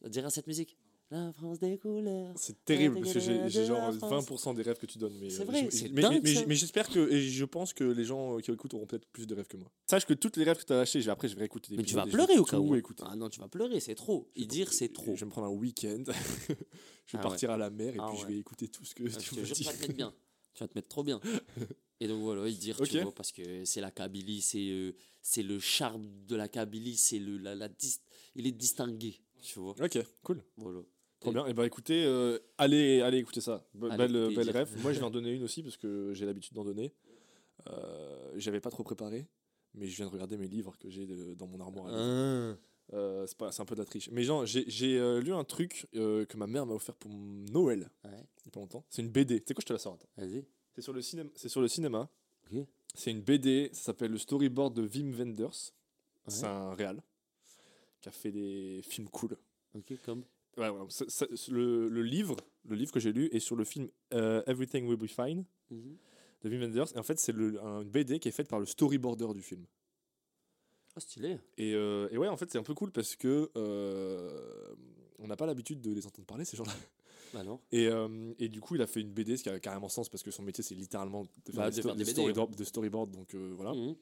Ça te dit rien cette musique? La France des couleurs.
C'est terrible parce que j'ai genre
la France.
20% des rêves que tu donnes. mais,
C'est
euh,
vrai,
je-
c'est
mais,
dingue,
mais-
ça.
mais j'espère que et je pense que les gens euh, qui écoutent auront peut-être plus de rêves que moi. Sache que toutes les rêves que tu as lâchées, après je vais réécouter.
Mais tu vas pleurer au cas où.
écouter.
Ah non, tu vas pleurer, c'est trop. Idir, c'est trop.
Je vais me prendre un week-end. je vais
Ah ouais.
partir à la mer et
Ah
puis je vais écouter tout ce que
Ah,
tu me
jure, tu vas te mettre bien. Tu vas te mettre trop bien. Et donc voilà, il dire,
Ok.
tu vois, parce que c'est la Kabylie, c'est euh, c'est le charme de la Kabylie, c'est le la, la dis- il est distingué, tu vois.
Ok, cool.
Voilà.
Trop bien. Et bah écoutez, euh, allez, allez écouter ça. Be-
Allez
belle belle rêve. Moi je vais en donner une aussi parce que j'ai l'habitude d'en donner. Euh, J'avais pas trop préparé, mais je viens de regarder mes livres que j'ai dans mon armoire.
Ah.
Euh, c'est pas- c'est un peu de la triche. Mais genre, j'ai euh, lu un truc euh, que ma mère m'a offert pour Noël,
Ouais,
il y a pas longtemps. C'est une BD. Tu sais quoi, je te la sors.
vas-y.
C'est sur le cinéma. C'est sur le cinéma.
Ok.
C'est une BD. Ça s'appelle le storyboard de Wim Wenders. C'est un réal qui a fait des films cool.
Ok, comme.
Ouais, ouais, ça- ça- le, le livre, le livre que j'ai lu est sur le film euh, Everything Will Be Fine
Mhm.
de Wim Wenders. Et en fait, c'est une BD qui est faite par le storyboarder du film.
Ah, stylé.
Et, euh, et ouais, en fait, c'est un peu cool parce que euh, on n'a pas l'habitude de les entendre parler, ces gens-là.
Bah non.
Et, euh, et du coup, il a fait une BD, ce qui a carrément sens parce que son métier, c'est littéralement de faire,
Bah,
des,
de
sto-
faire des
des
BD,
storyboard- de storyboard. Donc voilà.
Mhm.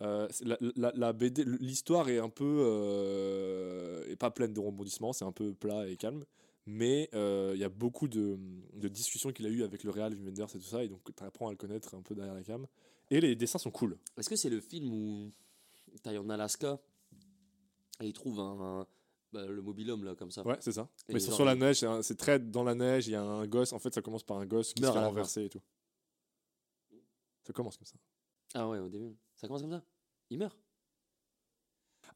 Euh, c'est la, la- la BD, l'histoire est un peu euh, est pas pleine de rebondissements, c'est un peu plat et calme, mais euh, il y a beaucoup de, de discussions qu'il a eu avec le réal Wim Wenders et tout ça, et donc tu apprends à le connaître un peu derrière la cam. Et les dessins sont cool.
Est-ce que c'est le film où t'es en Alaska et il trouve un, un- bah, le mobilhome là comme ça
Ouais, c'est ça.
Et
mais c'est sur la neige, c'est très dans la neige. Il y a un gosse. En fait, ça commence par un gosse qui se
Meurt
fait renverser et tout. Ça commence comme ça.
Ah ouais, au début. Ça commence comme ça Il meurt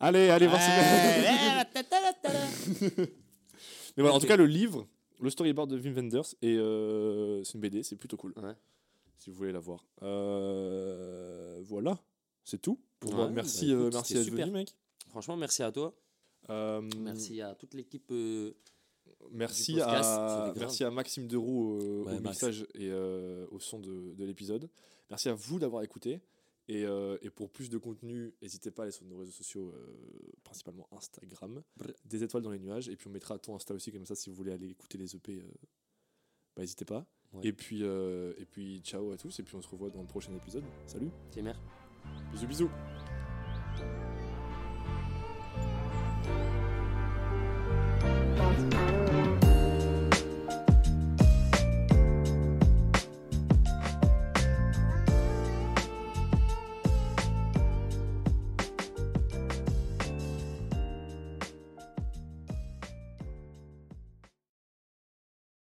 Allez, allez voir
Ouais,
si. Mais voilà, en tout cas, le livre, le storyboard de Wim Wenders, et euh, c'est une BD, c'est plutôt cool.
Ouais.
Si vous voulez la voir. Euh, voilà, c'est tout. Pour
Ouais,
moi.
bah
Merci,
écoute,
euh, merci d'être
super.
venu, mec.
Franchement, merci à toi.
Euh,
Merci à toute l'équipe. euh,
Merci
podcast,
à, merci à Maxime Deroux euh,
Ouais,
au
Max.
mixage et euh, au son de, de l'épisode. Merci à vous d'avoir écouté. Et, euh, et pour plus de contenu, n'hésitez pas à aller sur nos réseaux sociaux, euh, principalement Instagram, des étoiles dans les nuages. Et puis on mettra ton Insta aussi, comme ça, si vous voulez aller écouter les EP, euh, bah, n'hésitez pas.
Ouais.
Et, puis, et puis ciao à tous. Et puis on se revoit dans le prochain épisode. Salut,
C'est merde.
bisous bisous.